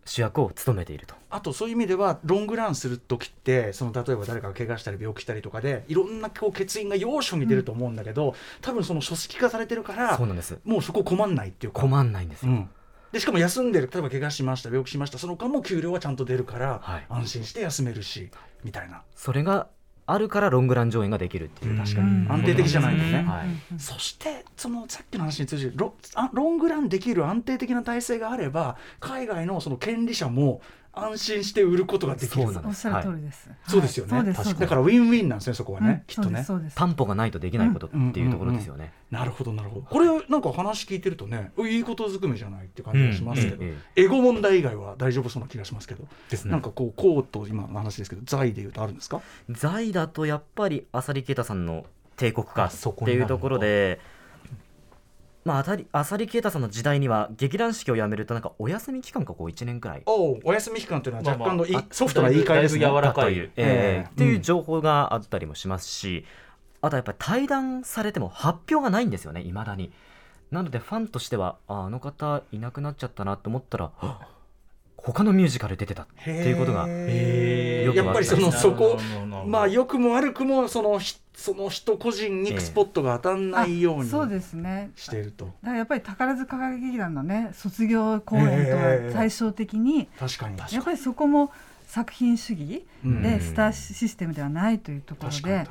主役を務めていると。あとそういう意味ではロングランする時ってその例えば誰かが怪我したり病気したりとかでいろんなこう欠員が要所に出ると思うんだけど、多分その組織化されてるからそうなんです。もうそこ困んないっていうか。困んないんですよ、うん、でしかも休んでる例えば怪我しました病気しましたその間も給料はちゃんと出るから、はい。安心して休めるしみたいな。それがあるからロングラン上演ができるっていう。確かうん。に安定的じゃないとね、はい。そしてそのさっきの話に通じるロあロングランできる安定的な体制があれば海外のその権利者も安心して売ることができる。そうなんおっしゃる通りです。そうですよね、はい。そうですそうです。だからウィンウィンなんですねそこはね、うんきっとね。担保がないとできないことっていうところですよね。なるほどなるほど。これなんか話聞いてるとねいいことずくめじゃないって感じがしますけど、うんえエゴ問題以外は大丈夫そうな気がしますけど、ですね。なんかこうこうと今の話ですけど財でいうとあるんですか？財だとやっぱり浅利啓太さんの帝国化あそこっていうところで。まあ、あたり浅利啓太さんの時代には劇団四季を辞めるとなんかお休み期間がこう1年くらい。おおお休み期間というのは若干のい、まあまあソフトな言い換えですねだいぶ柔らかい。という、えええーっていう情報があったりもしますし、あとやっぱり対談されても発表がないんですよねいまだに。なのでファンとしてはああの方いなくなっちゃったなと思ったらあ他のミュージカル出てたっていうことがやっぱりそのそこまあ良くも悪くもそのひその人個人にスポットが当たんないようにあそうですね。していると、だからやっぱり宝塚歌劇団のね卒業公演とは対照的に、確かに。やっぱりそこも作品主義うん。でスターシステムではないというところで。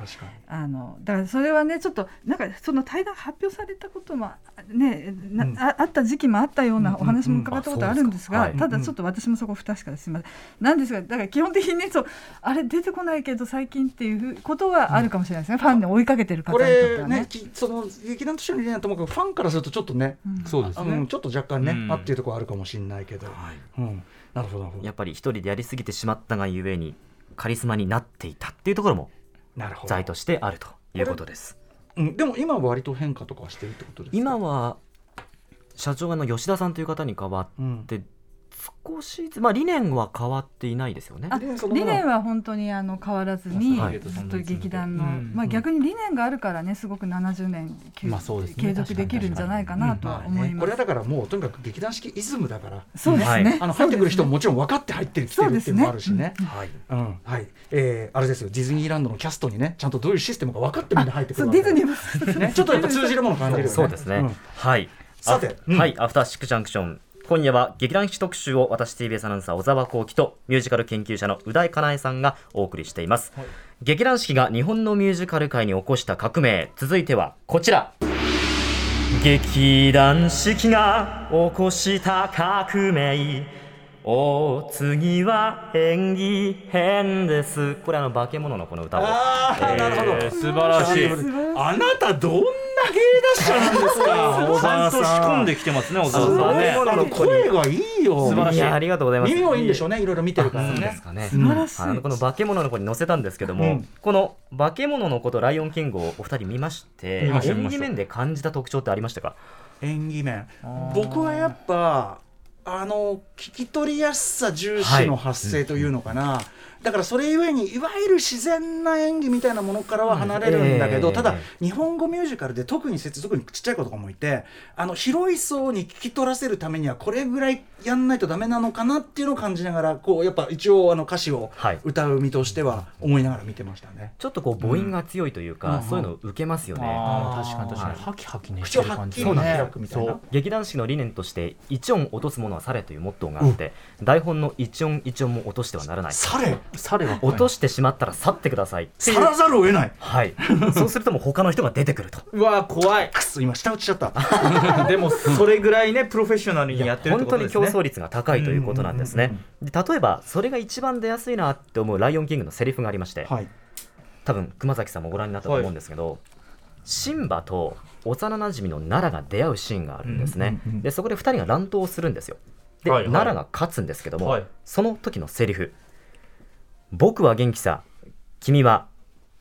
あのだからそれはねちょっとなんかその対談発表されたこともね、なうん。ああった時期もあったようなお話も伺ったことあるんですが、ただちょっと私もそこ不確かです。みません。なんですがだから基本的にねそうあれ出てこないけど最近っていうことはあるかもしれないですね、ファンで追いかけてる方こにとってれはね。ねきその劇団としての理念はともかくファンからするとちょっとね、うんそうですね。ちょっと若干ね、うん。あっていうところあるかもしれないけど、うん、なるほどなるほど。やっぱり一人でやりすぎてしまったがゆえにカリスマになっていたっていうところもなるほど。財としてあるということです。うん、でも今は割と変化とかはしてるってことですか？今は社長の吉田さんという方に代わうん。って少しずつまあ理念は変わっていないですよね。あ理念は本当にあの変わらずに、はいずっと劇団の、うん。まあ、逆に理念があるからねすごく70年、まあそうですね。継続できるんじゃないかなとは思います。これはだからもうとにかく劇団式イズムだからそうですね、はい。あの入ってくる人ももちろん分かって入ってきてるっていうのもあるしね。はい。うん。はい。えー、あれですよ。ディズニーランドのキャストにねちゃんとどういうシステムが分かってみんな入ってくそうるディズニーもね、ちょっとやっぱ通じるもの感じるよね。そうですね、ん。はい。さて。うんあはい。アフターシックジャンクション今夜は劇団四季特集を私 TBS アナウンサー小沢光輝とミュージカル研究者の宇大かなえさんがお送りしています、劇団四季が日本のミュージカル界に起こした革命。続いてはこちら。劇団四季が起こした革命お次は演技編ですこれあの化け物のこの歌をああ、なるほど。えー素晴らしいあなたどんな芸達者なんですか、小ちゃん沢さん。と仕込んできてますね小沢さんね声がいいよ。素晴らしいありがとうございます耳もいいんでしょうね、いろいろ見てるからねです。かね素晴らしい。はいあのこの化け物の子に載せたんですけども、うんこの化け物の子とライオンキングをお二人見まして演技面で感じた特徴ってありましたか？演技面。僕はやっぱ。あの聞き取りやすさ重視の発声というのかな、だからそれゆえにいわゆる自然な演技みたいなものからは離れるんだけど、ええ。ただ日本語ミュージカルで特に接続にちっちゃい子とかもいてあの広い層に聞き取らせるためにはこれぐらいやんないとダメなのかなっていうのを感じながらこうやっぱ一応あの歌詞をはい。歌う身としては思いながら見てましたね。ちょっとこう母音が強いというか、うん。そういうのを受けますよね、あー確かに確かはいに。ハキハキね口をはっきり開くみたいな。劇団四季の理念として一音落とすものはされというモットーがあって、台本の一音一音も落としてはならない。されサレは落としてしまったら去ってくださいっていう。さらざるを得ない。はい。そうするともう他の人が出てくると。うわ怖い。くっそ今下打ちしちゃった。でもそれぐらいねプロフェッショナルにやってるって本当にことですね。競争率が高いということなんですね。で例えばそれが一番出やすいなって思う「ライオンキング」のセリフがありまして、はい。多分熊崎さんもご覧になったと思うんですけど、シンバと幼なじみの奈良が出会うシーンがあるんですね、うんうんうんでそこで2人が乱闘をするんですよ。で、はいはい。奈良が勝つんですけども、はい。その時のセリフ「僕は元気さ君は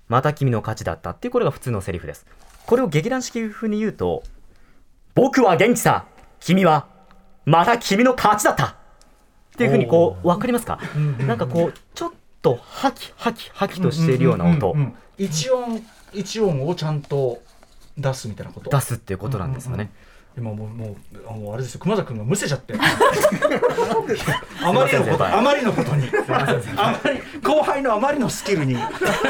また君の勝ちだった」っていうこれが普通のセリフです。これを劇団四季風に言うと「僕は元気さ君はまた君の勝ちだった」っていうふうにこう分かりますか？なんかこうちょっとハキハキハキとしているような音、んんん。一音一音をちゃんと出すみたいなこと？出すっていうことなんですよね。今もうもうあのあれですよ。熊崎君がむせちゃって。あまりのことあまりのことに。あまり後輩のあまりのスキルに。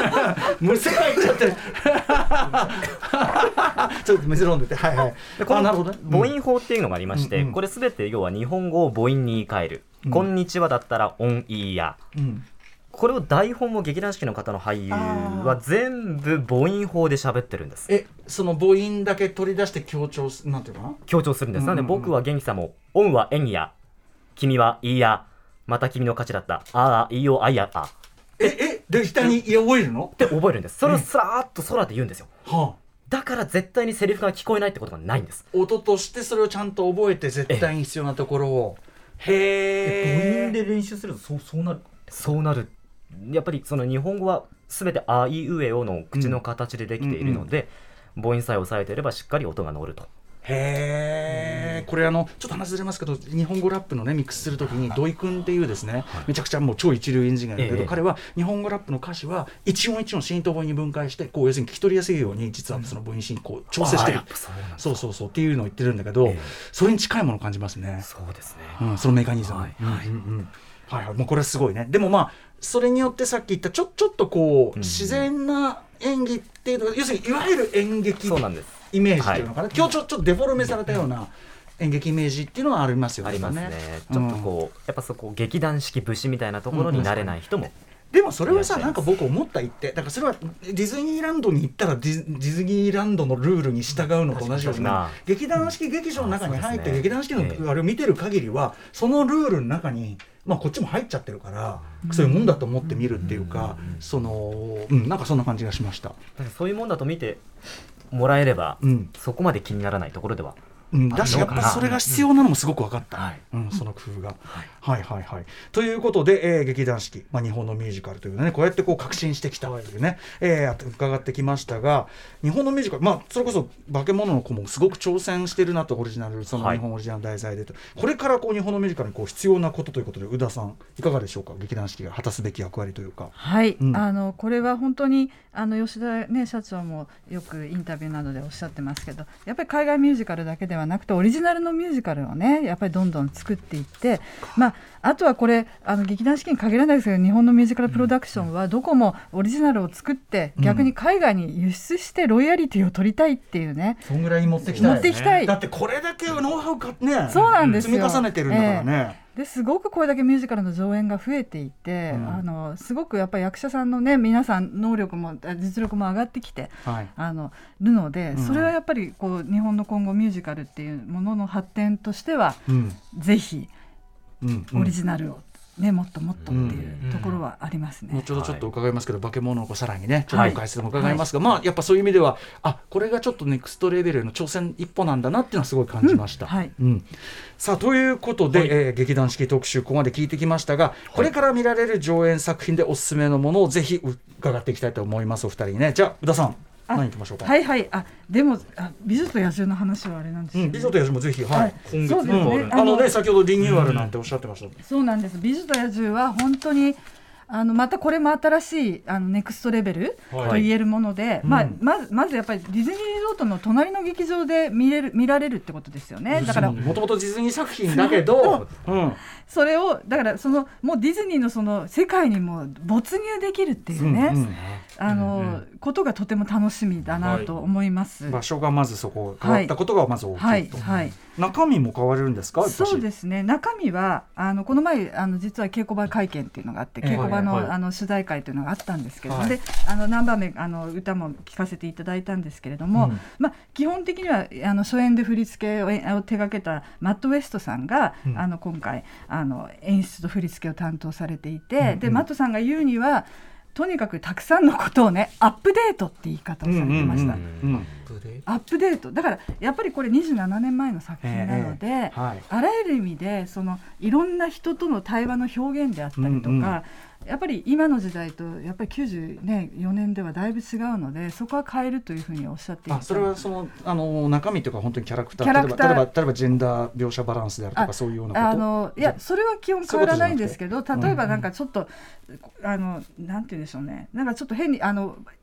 むせがいっちゃって ちょっと水飲んでて。はいはい。でこのあなるほどね。母音法っていうのがありまして、うん。うんこれすべて要は日本語を母音に言い換える。こんにちはだったら、オンイーや。うんこれを台本も劇団四季の方の俳優は全部母音法で喋ってるんです。えその母音だけ取り出して強調すなんていうかな強調するんです。なので僕は元気さも、オンは演技や、君はいいや、また君の勝ちだったああいいよあいやあっええで下に覚えるの？て覚えるんです。それをさーっと空で言うんですよ。はあ。だから絶対にセリフが聞こえないってことがないんです。音としてそれをちゃんと覚えて絶対に必要なところを。母へえ音で練習するとそうそうなる？そうなるやっぱりその日本語は全てあいうえおの口の形でできているので、母音さえ押さえていればしっかり音が乗ると。へえこれあのちょっと話ずれますけど日本語ラップのねミックスするときに土井君っていうですね、めちゃくちゃもう超一流エンジニアだけど、ええ。彼は日本語ラップの歌詞は一音一音浸透母音に分解してこう要するに聞き取りやすいように実はその母音進行を調整してる。そうそうそうっていうのを言ってるんだけど、ええそれに近いものを感じますね。そうですね。うん、そのメカニズム。はいはい、もうこれはすごいね。でもまあ、それによってさっき言ったちょちょっとこう、うん。自然な演技っていうのが要するにいわゆる演劇そうなんです。イメージっていうのかな、今日ちょちょっとデフォルメされたような演劇イメージっていうのはありますよね。ありますね。ちょっとこう、やっぱそこ劇団四季節みたいなところになれない人も、でもそれはさなんか僕思った言ってだからそれはディズニーランドに行ったらディズディズニーランドのルールに従うのと同じように劇団四季劇場の中に入って、劇団四季ええのあれを見てる限りはそのルールの中にまあこっちも入っちゃってるから、そういうもんだと思って見るっていうか、そのうんなんかそんな感じがしました。そういうもんだと見てもらえれば、うんそこまで気にならないところではうん、だしやっぱそれが必要なのもすごく分かった、はい。うん、その工夫が、はい、はいはいということで、えー劇団四季、まあ、日本のミュージカルというねこうやってこう革新してきたというね、えー伺ってきましたが日本のミュージカルまあそれこそ「化け物の子」もすごく挑戦してるなとオリジナルそのはい。日本オリジナル題材でと、これからこう日本のミュージカルにこう必要なことということで宇田さんいかがでしょうか？劇団四季が果たすべき役割というか。はい、うん。あのこれは本当にあの吉田、ね、社長もよくインタビューなどでおっしゃってますけどやっぱり海外ミュージカルだけではなくてオリジナルのミュージカルをねやっぱりどんどん作っていって、まあ、あとはこれあの劇団四季に限らないですけど日本のミュージカルプロダクションはどこもオリジナルを作ってうん。逆に海外に輸出してロイヤリティを取りたいっていうね、そんぐらい持ってきたい持ってきたい。だってこれだけノウハウかねそうなんですよ。積み重ねてるんだからね、ですごくこれだけミュージカルの上演が増えていて、うん。あのすごくやっぱり役者さんのね皆さん能力もあ実力も上がってきてはい。あのるので、うん。それはやっぱりこう日本の今後ミュージカルっていうものの発展としては、うんぜひうんオリジナルを、ねもっともっとっていうところはありますね。後ほどちょっと伺いますけど、化け物の子さらにね、ちょっはいと解説も伺いますが、まあやっぱそういう意味では、あこれがちょっとネクストレベルへの挑戦一歩なんだなっていうのはすごい感じました。うんはい。うん。さあということで、はい。えー劇団四季特集ここまで聞いてきましたが、これから見られる上演作品でおすすめのものをぜひ伺っていきたいと思いますお二人にね。じゃあ宇田さんあ何行きましょうか？はいはいあでもあ美女と野獣の話はあれなんですよねうん、美女と野獣もぜひ、はい。はい今月そうですねうんあのね先ほどリニューアルなんておっしゃってました。そうなんです美女と野獣は本当にあのまたこれも新しいあのネクストレベルとはい。言えるもので、うんまあ、まずまずやっぱりディズニーリゾートの隣の劇場で見れる見られるってことですよね。だからもともとディズニー作品だけど、う。ん、それをだからそのもうディズニーのその世界にも没入できるっていうね、うんうん。あの、うんうん。ことがとても楽しみだなと思います。場所がまずそこ変わったことがまず大きいと。はい。はい中身も変われるんですか？そうですね。中身はあのこの前あの実は稽古場会見っていうのがあってええ稽古場の,、あの取材会というのがあったんですけれども、はい。であの何番目あの歌も聴かせていただいたんですけれども、うん。まあ、基本的にはあの初演で振り付けを手掛けたマット・ウエストさんが、うん。あの今回あの演出と振り付けを担当されていて、うんうん。でマットさんが言うにはとにかくたくさんのことをねアップデートって言い方をされてました。アップデート？だからやっぱりこれ27年前の作品なので、ええはい。あらゆる意味でそのいろんな人との対話の表現であったりとか、うんうんやっぱり今の時代とやっぱり94、ね、4年ではだいぶ違うのでそこは変えるというふうにおっしゃっていてあそれはそのあの中身というか本当にキャラクター例えば例えばジェンダー描写バランスであるとかあそういうようなこと？あのいやそれは基本変わらないんですけど例えばなんかちょっと、あのなんて言うんでしょうね。なんかちょっと変にあのい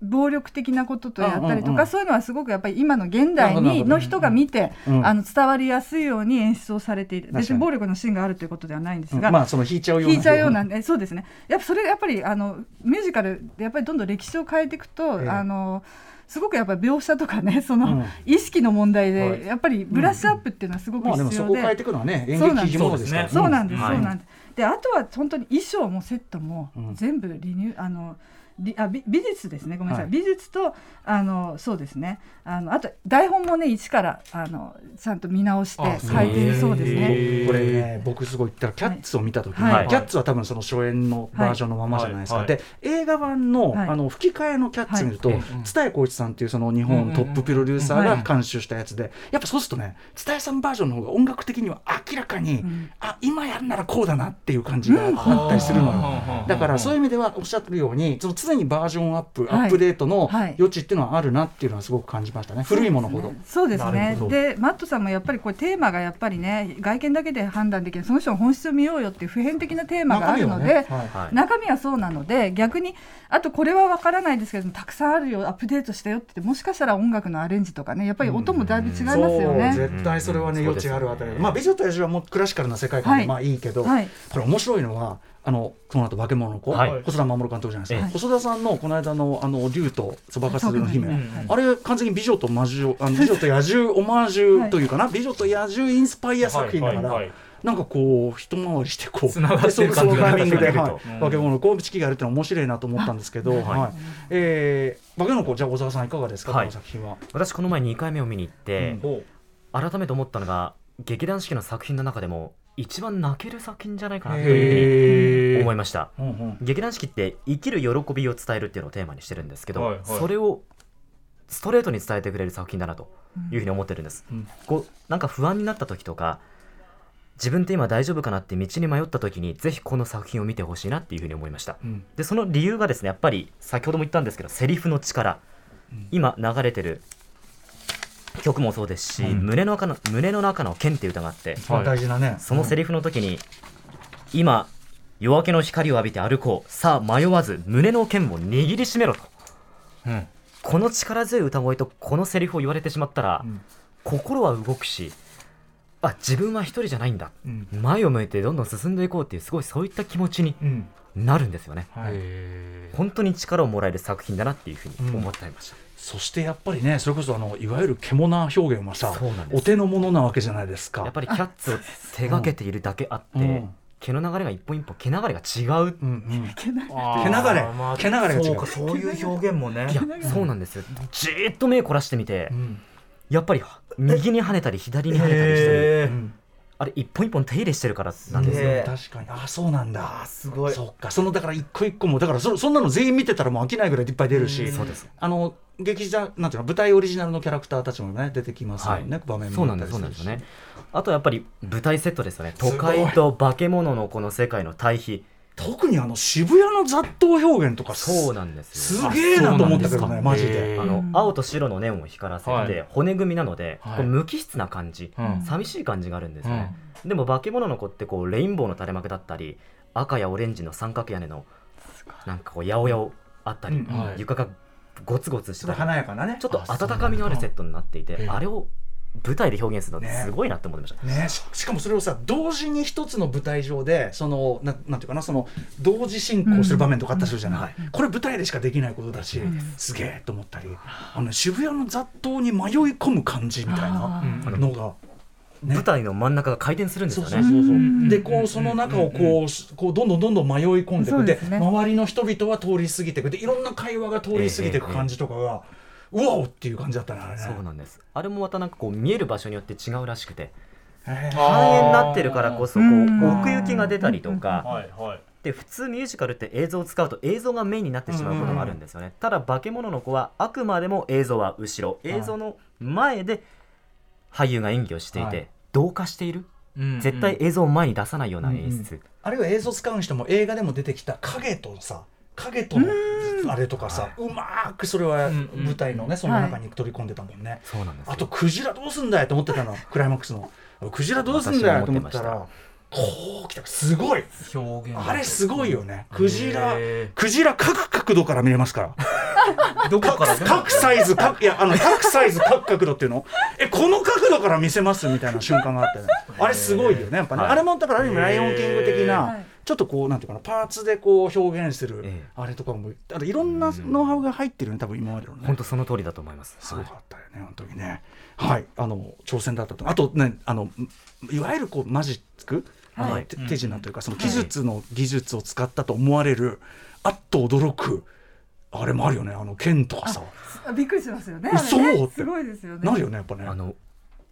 暴力的なこととやったりとか、うんうんうん。そういうのはすごくやっぱり今の現代にの人が見て、うん。あの伝わりやすいように演出をされている。別に暴力のシーンがあるということではないんですが、うん。まあその引いちゃうような引いちゃうようなねそうですね。やっぱそれやっぱりあのミュージカルでやっぱりどんどん歴史を変えていくと、ええ。あのすごくやっぱり描写とかね その、うん。意識の問題で、はい。やっぱりブラッシュアップっていうのはすごく必要で。そこを変えていくのはね演劇ですからそうなんです、はいそうなんです。であとは本当に衣装もセットもうん。全部リニューあのりあ美美術ですね。ごめんなさい、はい。美術とあのそうですね。あのあと台本もね一からあのちゃんと見直してあ書いてるそうですね。これね僕すごい言ったらキャッツを見た時に、はい。キャッツは多分その初演のバージョンのままじゃないですか、はい。で映画版の,、はい。あの吹き替えのキャッツ見るとはい。蔦谷好位置さんっていうその日本トッププロデューサーが監修したやつでやっぱそうするとね蔦谷さんバージョンの方が音楽的には明らかに、ん。あ今やんならこうだなっていう感じがあったりするのよ。だからそういう意味ではおっしゃってるようにその常にバージョンアップ、はい。アップデートのはい。余地っていうのはあるなっていうのはすごく感じましたね、古いものほど。そうですなねでマットさんもやっぱりこれテーマがやっぱりね外見だけで判断できないその人の本質を見ようよっていう普遍的なテーマがあるので、中身はねはいはい。中身はそうなので逆にあとこれは分からないですけどもたくさんあるよアップデートしたよって言ってもしかしたら音楽のアレンジとかねやっぱり音もだいぶ違いますよね。絶対それはね、うん。余地があるあたり。まあ美女と野獣はもうクラシカルな世界観ではい。まあいいけど、はい。これ面白いのはあのこの後化け物の子、はい。細田守監督じゃないですか、ええ。細田さんのこの間のあの竜とそばかすの姫、はいあれ完全に美女と魔獣 あの美女と野獣オマージュというかな、美女と野獣インスパイア作品だから、はいはいはい。なんかこう一回りしてこう繋がってるでそのそのタイミングで、感じがはい。出てくると。化け物の子チキがやるってのは面白いなと思ったんですけど、はい。えー、化け物の子じゃあ小沢さんいかがですか、はい。この作品は？私この前2回目を見に行って、ほ改めて思ったのが劇団四季の作品の中でも一番泣ける作品じゃないかなというふうに思いました。うんうん。劇団四季って生きる喜びを伝えるっていうのをテーマにしてるんですけど、はいはい。それをストレートに伝えてくれる作品だなというふうに思ってるんです、うん。こうなんか不安になった時とか自分って今大丈夫かなって道に迷った時にぜひこの作品を見てほしいなっていうふうに思いました。うん。でその理由がですねやっぱり先ほども言ったんですけどセリフの力、今流れてる曲もそうですし、うん。胸の中の胸の中の剣っていう歌があってまあ大事なね。そのセリフの時に、今夜明けの光を浴びて歩こう。さあ迷わず胸の剣を握りしめろと。ううん。この力強い歌声とこのセリフを言われてしまったら、うん。心は動くしあ自分は一人じゃないんだ。うん。前を向いてどんどん進んでいこうっていうすごいそういった気持ちにうん。なるんですよね。はい、本当に力をもらえる作品だなっていうふうに思っていました、そしてやっぱりねそれこそあのいわゆる獣表現はさお手の物なわけじゃないですか。やっぱりキャッツを手掛けているだけあって、うん。毛の流れが一本一本毛流れが違う。うんうん毛流れ。まあ毛流れが違う。そうかそういう表現もね。いやそうなんですよ。じーっと目凝らしてみて、うん。やっぱり右に跳ねたり左に跳ねたりしてる。へー。うんあれ一本一本手入れしてるからなんですよ、へー。確かに。あそうなんだ。あすごい。そっか。そのだから一個一個もだからそそんなの全員見てたらもう飽きないぐらいいっぱい出るし、そうです。あの劇場なんていうの舞台オリジナルのキャラクターたちもね出てきますよね、場面もそうなんですそうなんですよね。あとやっぱり舞台セットですよね。都会と化け物のこの世界の対比特にあの渋谷の雑踏表現とかそうなんですすよげえなと思ったけどねマジへでー。あの青と白のネオンを光らせて、はい。骨組みなので、はい。こう無機質な感じ、うん。寂しい感じがあるんですよね、でも化け物の子ってこうレインボーの垂れ幕だったり赤やオレンジの三角屋根のなんかこう八百屋あったり、うん。はい床がゴツゴツしてたり華やかなね。ちょっと温かみのあるセットになっていてええあれを舞台で表現するのすごいなって思いました、ね、ししかもそれをさ同時に一つの舞台上でそのななんていうかなその同時進行する場面とかあったりするじゃない、これ舞台でしかできないことだし、すげえと思ったりあの渋谷の雑踏に迷い込む感じみたいなうんのが。ね。舞台の真ん中が回転するんですよね。そうそうそう。うんでこうその中をこうこうどんどんどんどん迷い込んでいく。でね。周りの人々は通り過ぎていく。でいろんな会話が通り過ぎていく感じとかが、うわおっていう感じだったねあれね。そうなんです。あれもまたなんかこう見える場所によって違うらしくて。半円になってるからこそこううん奥行きが出たりとか。で普通ミュージカルって映像を使うと映像がメインになってしまうことがあるんですよね。ただ化け物の子はあくまでも映像は後ろ映像の前で俳優が演技をしていて同化している？絶対映像を前に出さないような演出。あるいは映像使うにしても映画でも出てきた影とさ影とのあれとかさ、うまーくそれは舞台のねその中に取り込んでたもんね、そうなんですよ。あとクジラどうすんだよと思ってたの。クライマックスの。クジラどうすんだよと思った。らこう来た。すごい。表現あれすごいよね。クジラへクジラ各角度から見れますから。ー どこから各各サイズ各いやあの各サイズ各角度っていうの。えこの角度から見せますみたいな瞬間があってね。あれすごいよねやっぱね、はい。あれもだからある意味ライオンキング的な、はいちょっとこうなんていうかなパーツでこう表現する、ええ。あれとかもあといろんなノウハウが入ってるね多分今までのね。本当その通りだと思います。すごかったよね、本当にね。はい、あの挑戦だったと。あとね、あのいわゆるこうマジック、あのはい手手品というかその技術の技術を使ったと思われるあっと驚くあれもあるよね。あの剣とかさ。あびっくりしますよね。嘘あれねってすごいですよね。なるよねやっぱね。あの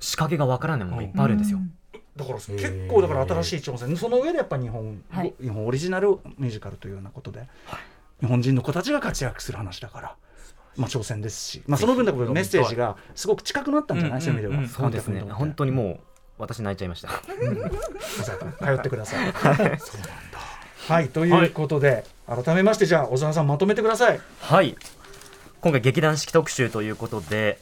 仕掛けがわからないものがいっぱいあるんですよ、だから結構だから新しい挑戦。その上でやっぱ日本、はい。日本オリジナルミュージカルというようなことで、日本人の子たちが活躍する話だから。まあ、挑戦ですし、まあ、その分だけメッセージがすごく近くなったんじゃない、うんそういう意味では、うんそうですね。本当にもう私泣いちゃいました。通ってください。そうなんだ。はい、ということで、改めまして、じゃあ、小沢さん、まとめてください。はい。今回劇団四季特集ということで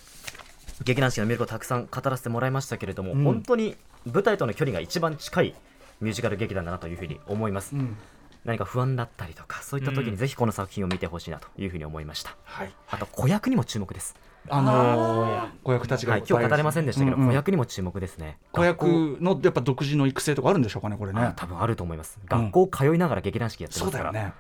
劇団四季の魅力をたくさん語らせてもらいましたけれども、うん。本当に舞台との距離が一番近いミュージカル劇団だなというふうに思います、うん。何か不安だったりとかそういった時うん。にぜひこの作品を見てほしいなというふうに思いました、はい、あと子役にも注目です、あのー子役たちがはいい、今日語れませんでしたけど、うんうん。子役にも注目ですね。子役のやっぱ独自の育成とかあるんでしょうかね、これあね。多分あると思います。学校通いながら劇団四季やってますから、そうだよね。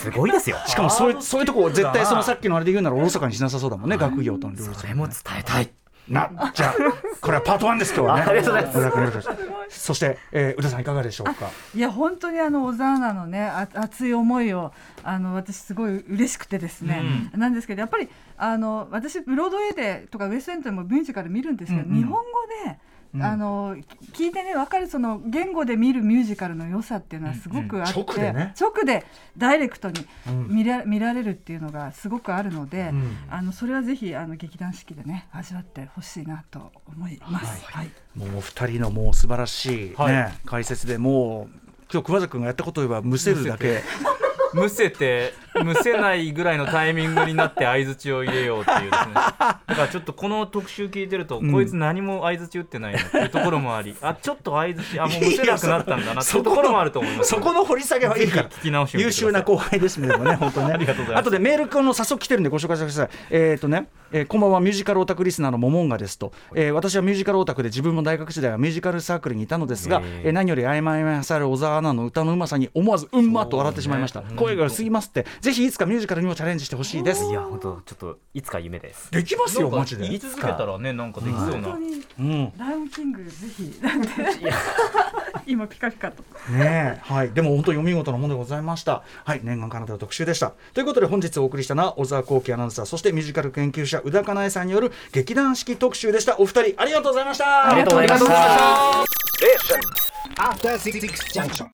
すごいですよ。しかもそういうそういうとこ絶対そのさっききのあれで言うならおろそかにしなさそうだもんね、学業との両立それも伝えたいなじゃあこれはパート1です今日はね。ありがとうございます。そして、えー、宇田さんいかがでしょうか？いや本当にあの小沢アナのねあ熱い思いをあの私すごい嬉しくてですね、なんですけどやっぱりあの私ブロードウェイでとかウエストエンドでもミュージカル見るんですけど、うんうん。日本語で、うん。あの聞いてね分かるその言語で見るミュージカルの良さっていうのはすごくあって、うん直でね。直でダイレクトにうん。見ら,、見られるっていうのがすごくあるので、うん。あのそれはぜひあの劇団四季でね味わってほしいなと思います。はい。もうお二人のもう素晴らしい、ねはい。解説でもう今日熊崎君がやったことを言えばむせるだけむせてむせないぐらいのタイミングになって相づちを入れようっていうですね。だからちょっとこの特集聞いてると、ん。こいつ何も相づち打ってないなっていうところもあり。あちょっと相づちあもうむせなくなったんだなっていうところもあると思います。そこの掘り下げはいいから。聞き直し優秀な後輩ですねでもね本当ね。ありがとうございます。後でメールの早速来てるんでご紹介してください。えっ、とね、えーこんばんはミュージカルオタクリスナーのモモンガですと、えー私はミュージカルオタクで自分も大学時代はミュージカルサークルにいたのですが、えー。何より曖昧なさる小沢アナの歌のうまさに思わずうんまっと笑ってしまいました、声が良すぎますって。ぜひいつかミュージカルにもチャレンジしてほしいです。いや本当ちょっといつか夢です。できますよマジで。言い続けたらねなんかできそうな。本当に。うんライオンキングぜひ。なんて今ピカピカと。ねえ、はい、でも本当にお見事なものでございました。はい、念願かなたの特集でした。ということで本日お送りしたのは小沢光輝アナウンサー、そしてミュージカル研究者宇田かなえさんによる劇団四季特集でした。お二人ありがとうございました。ありがとうございました。After Six Junction.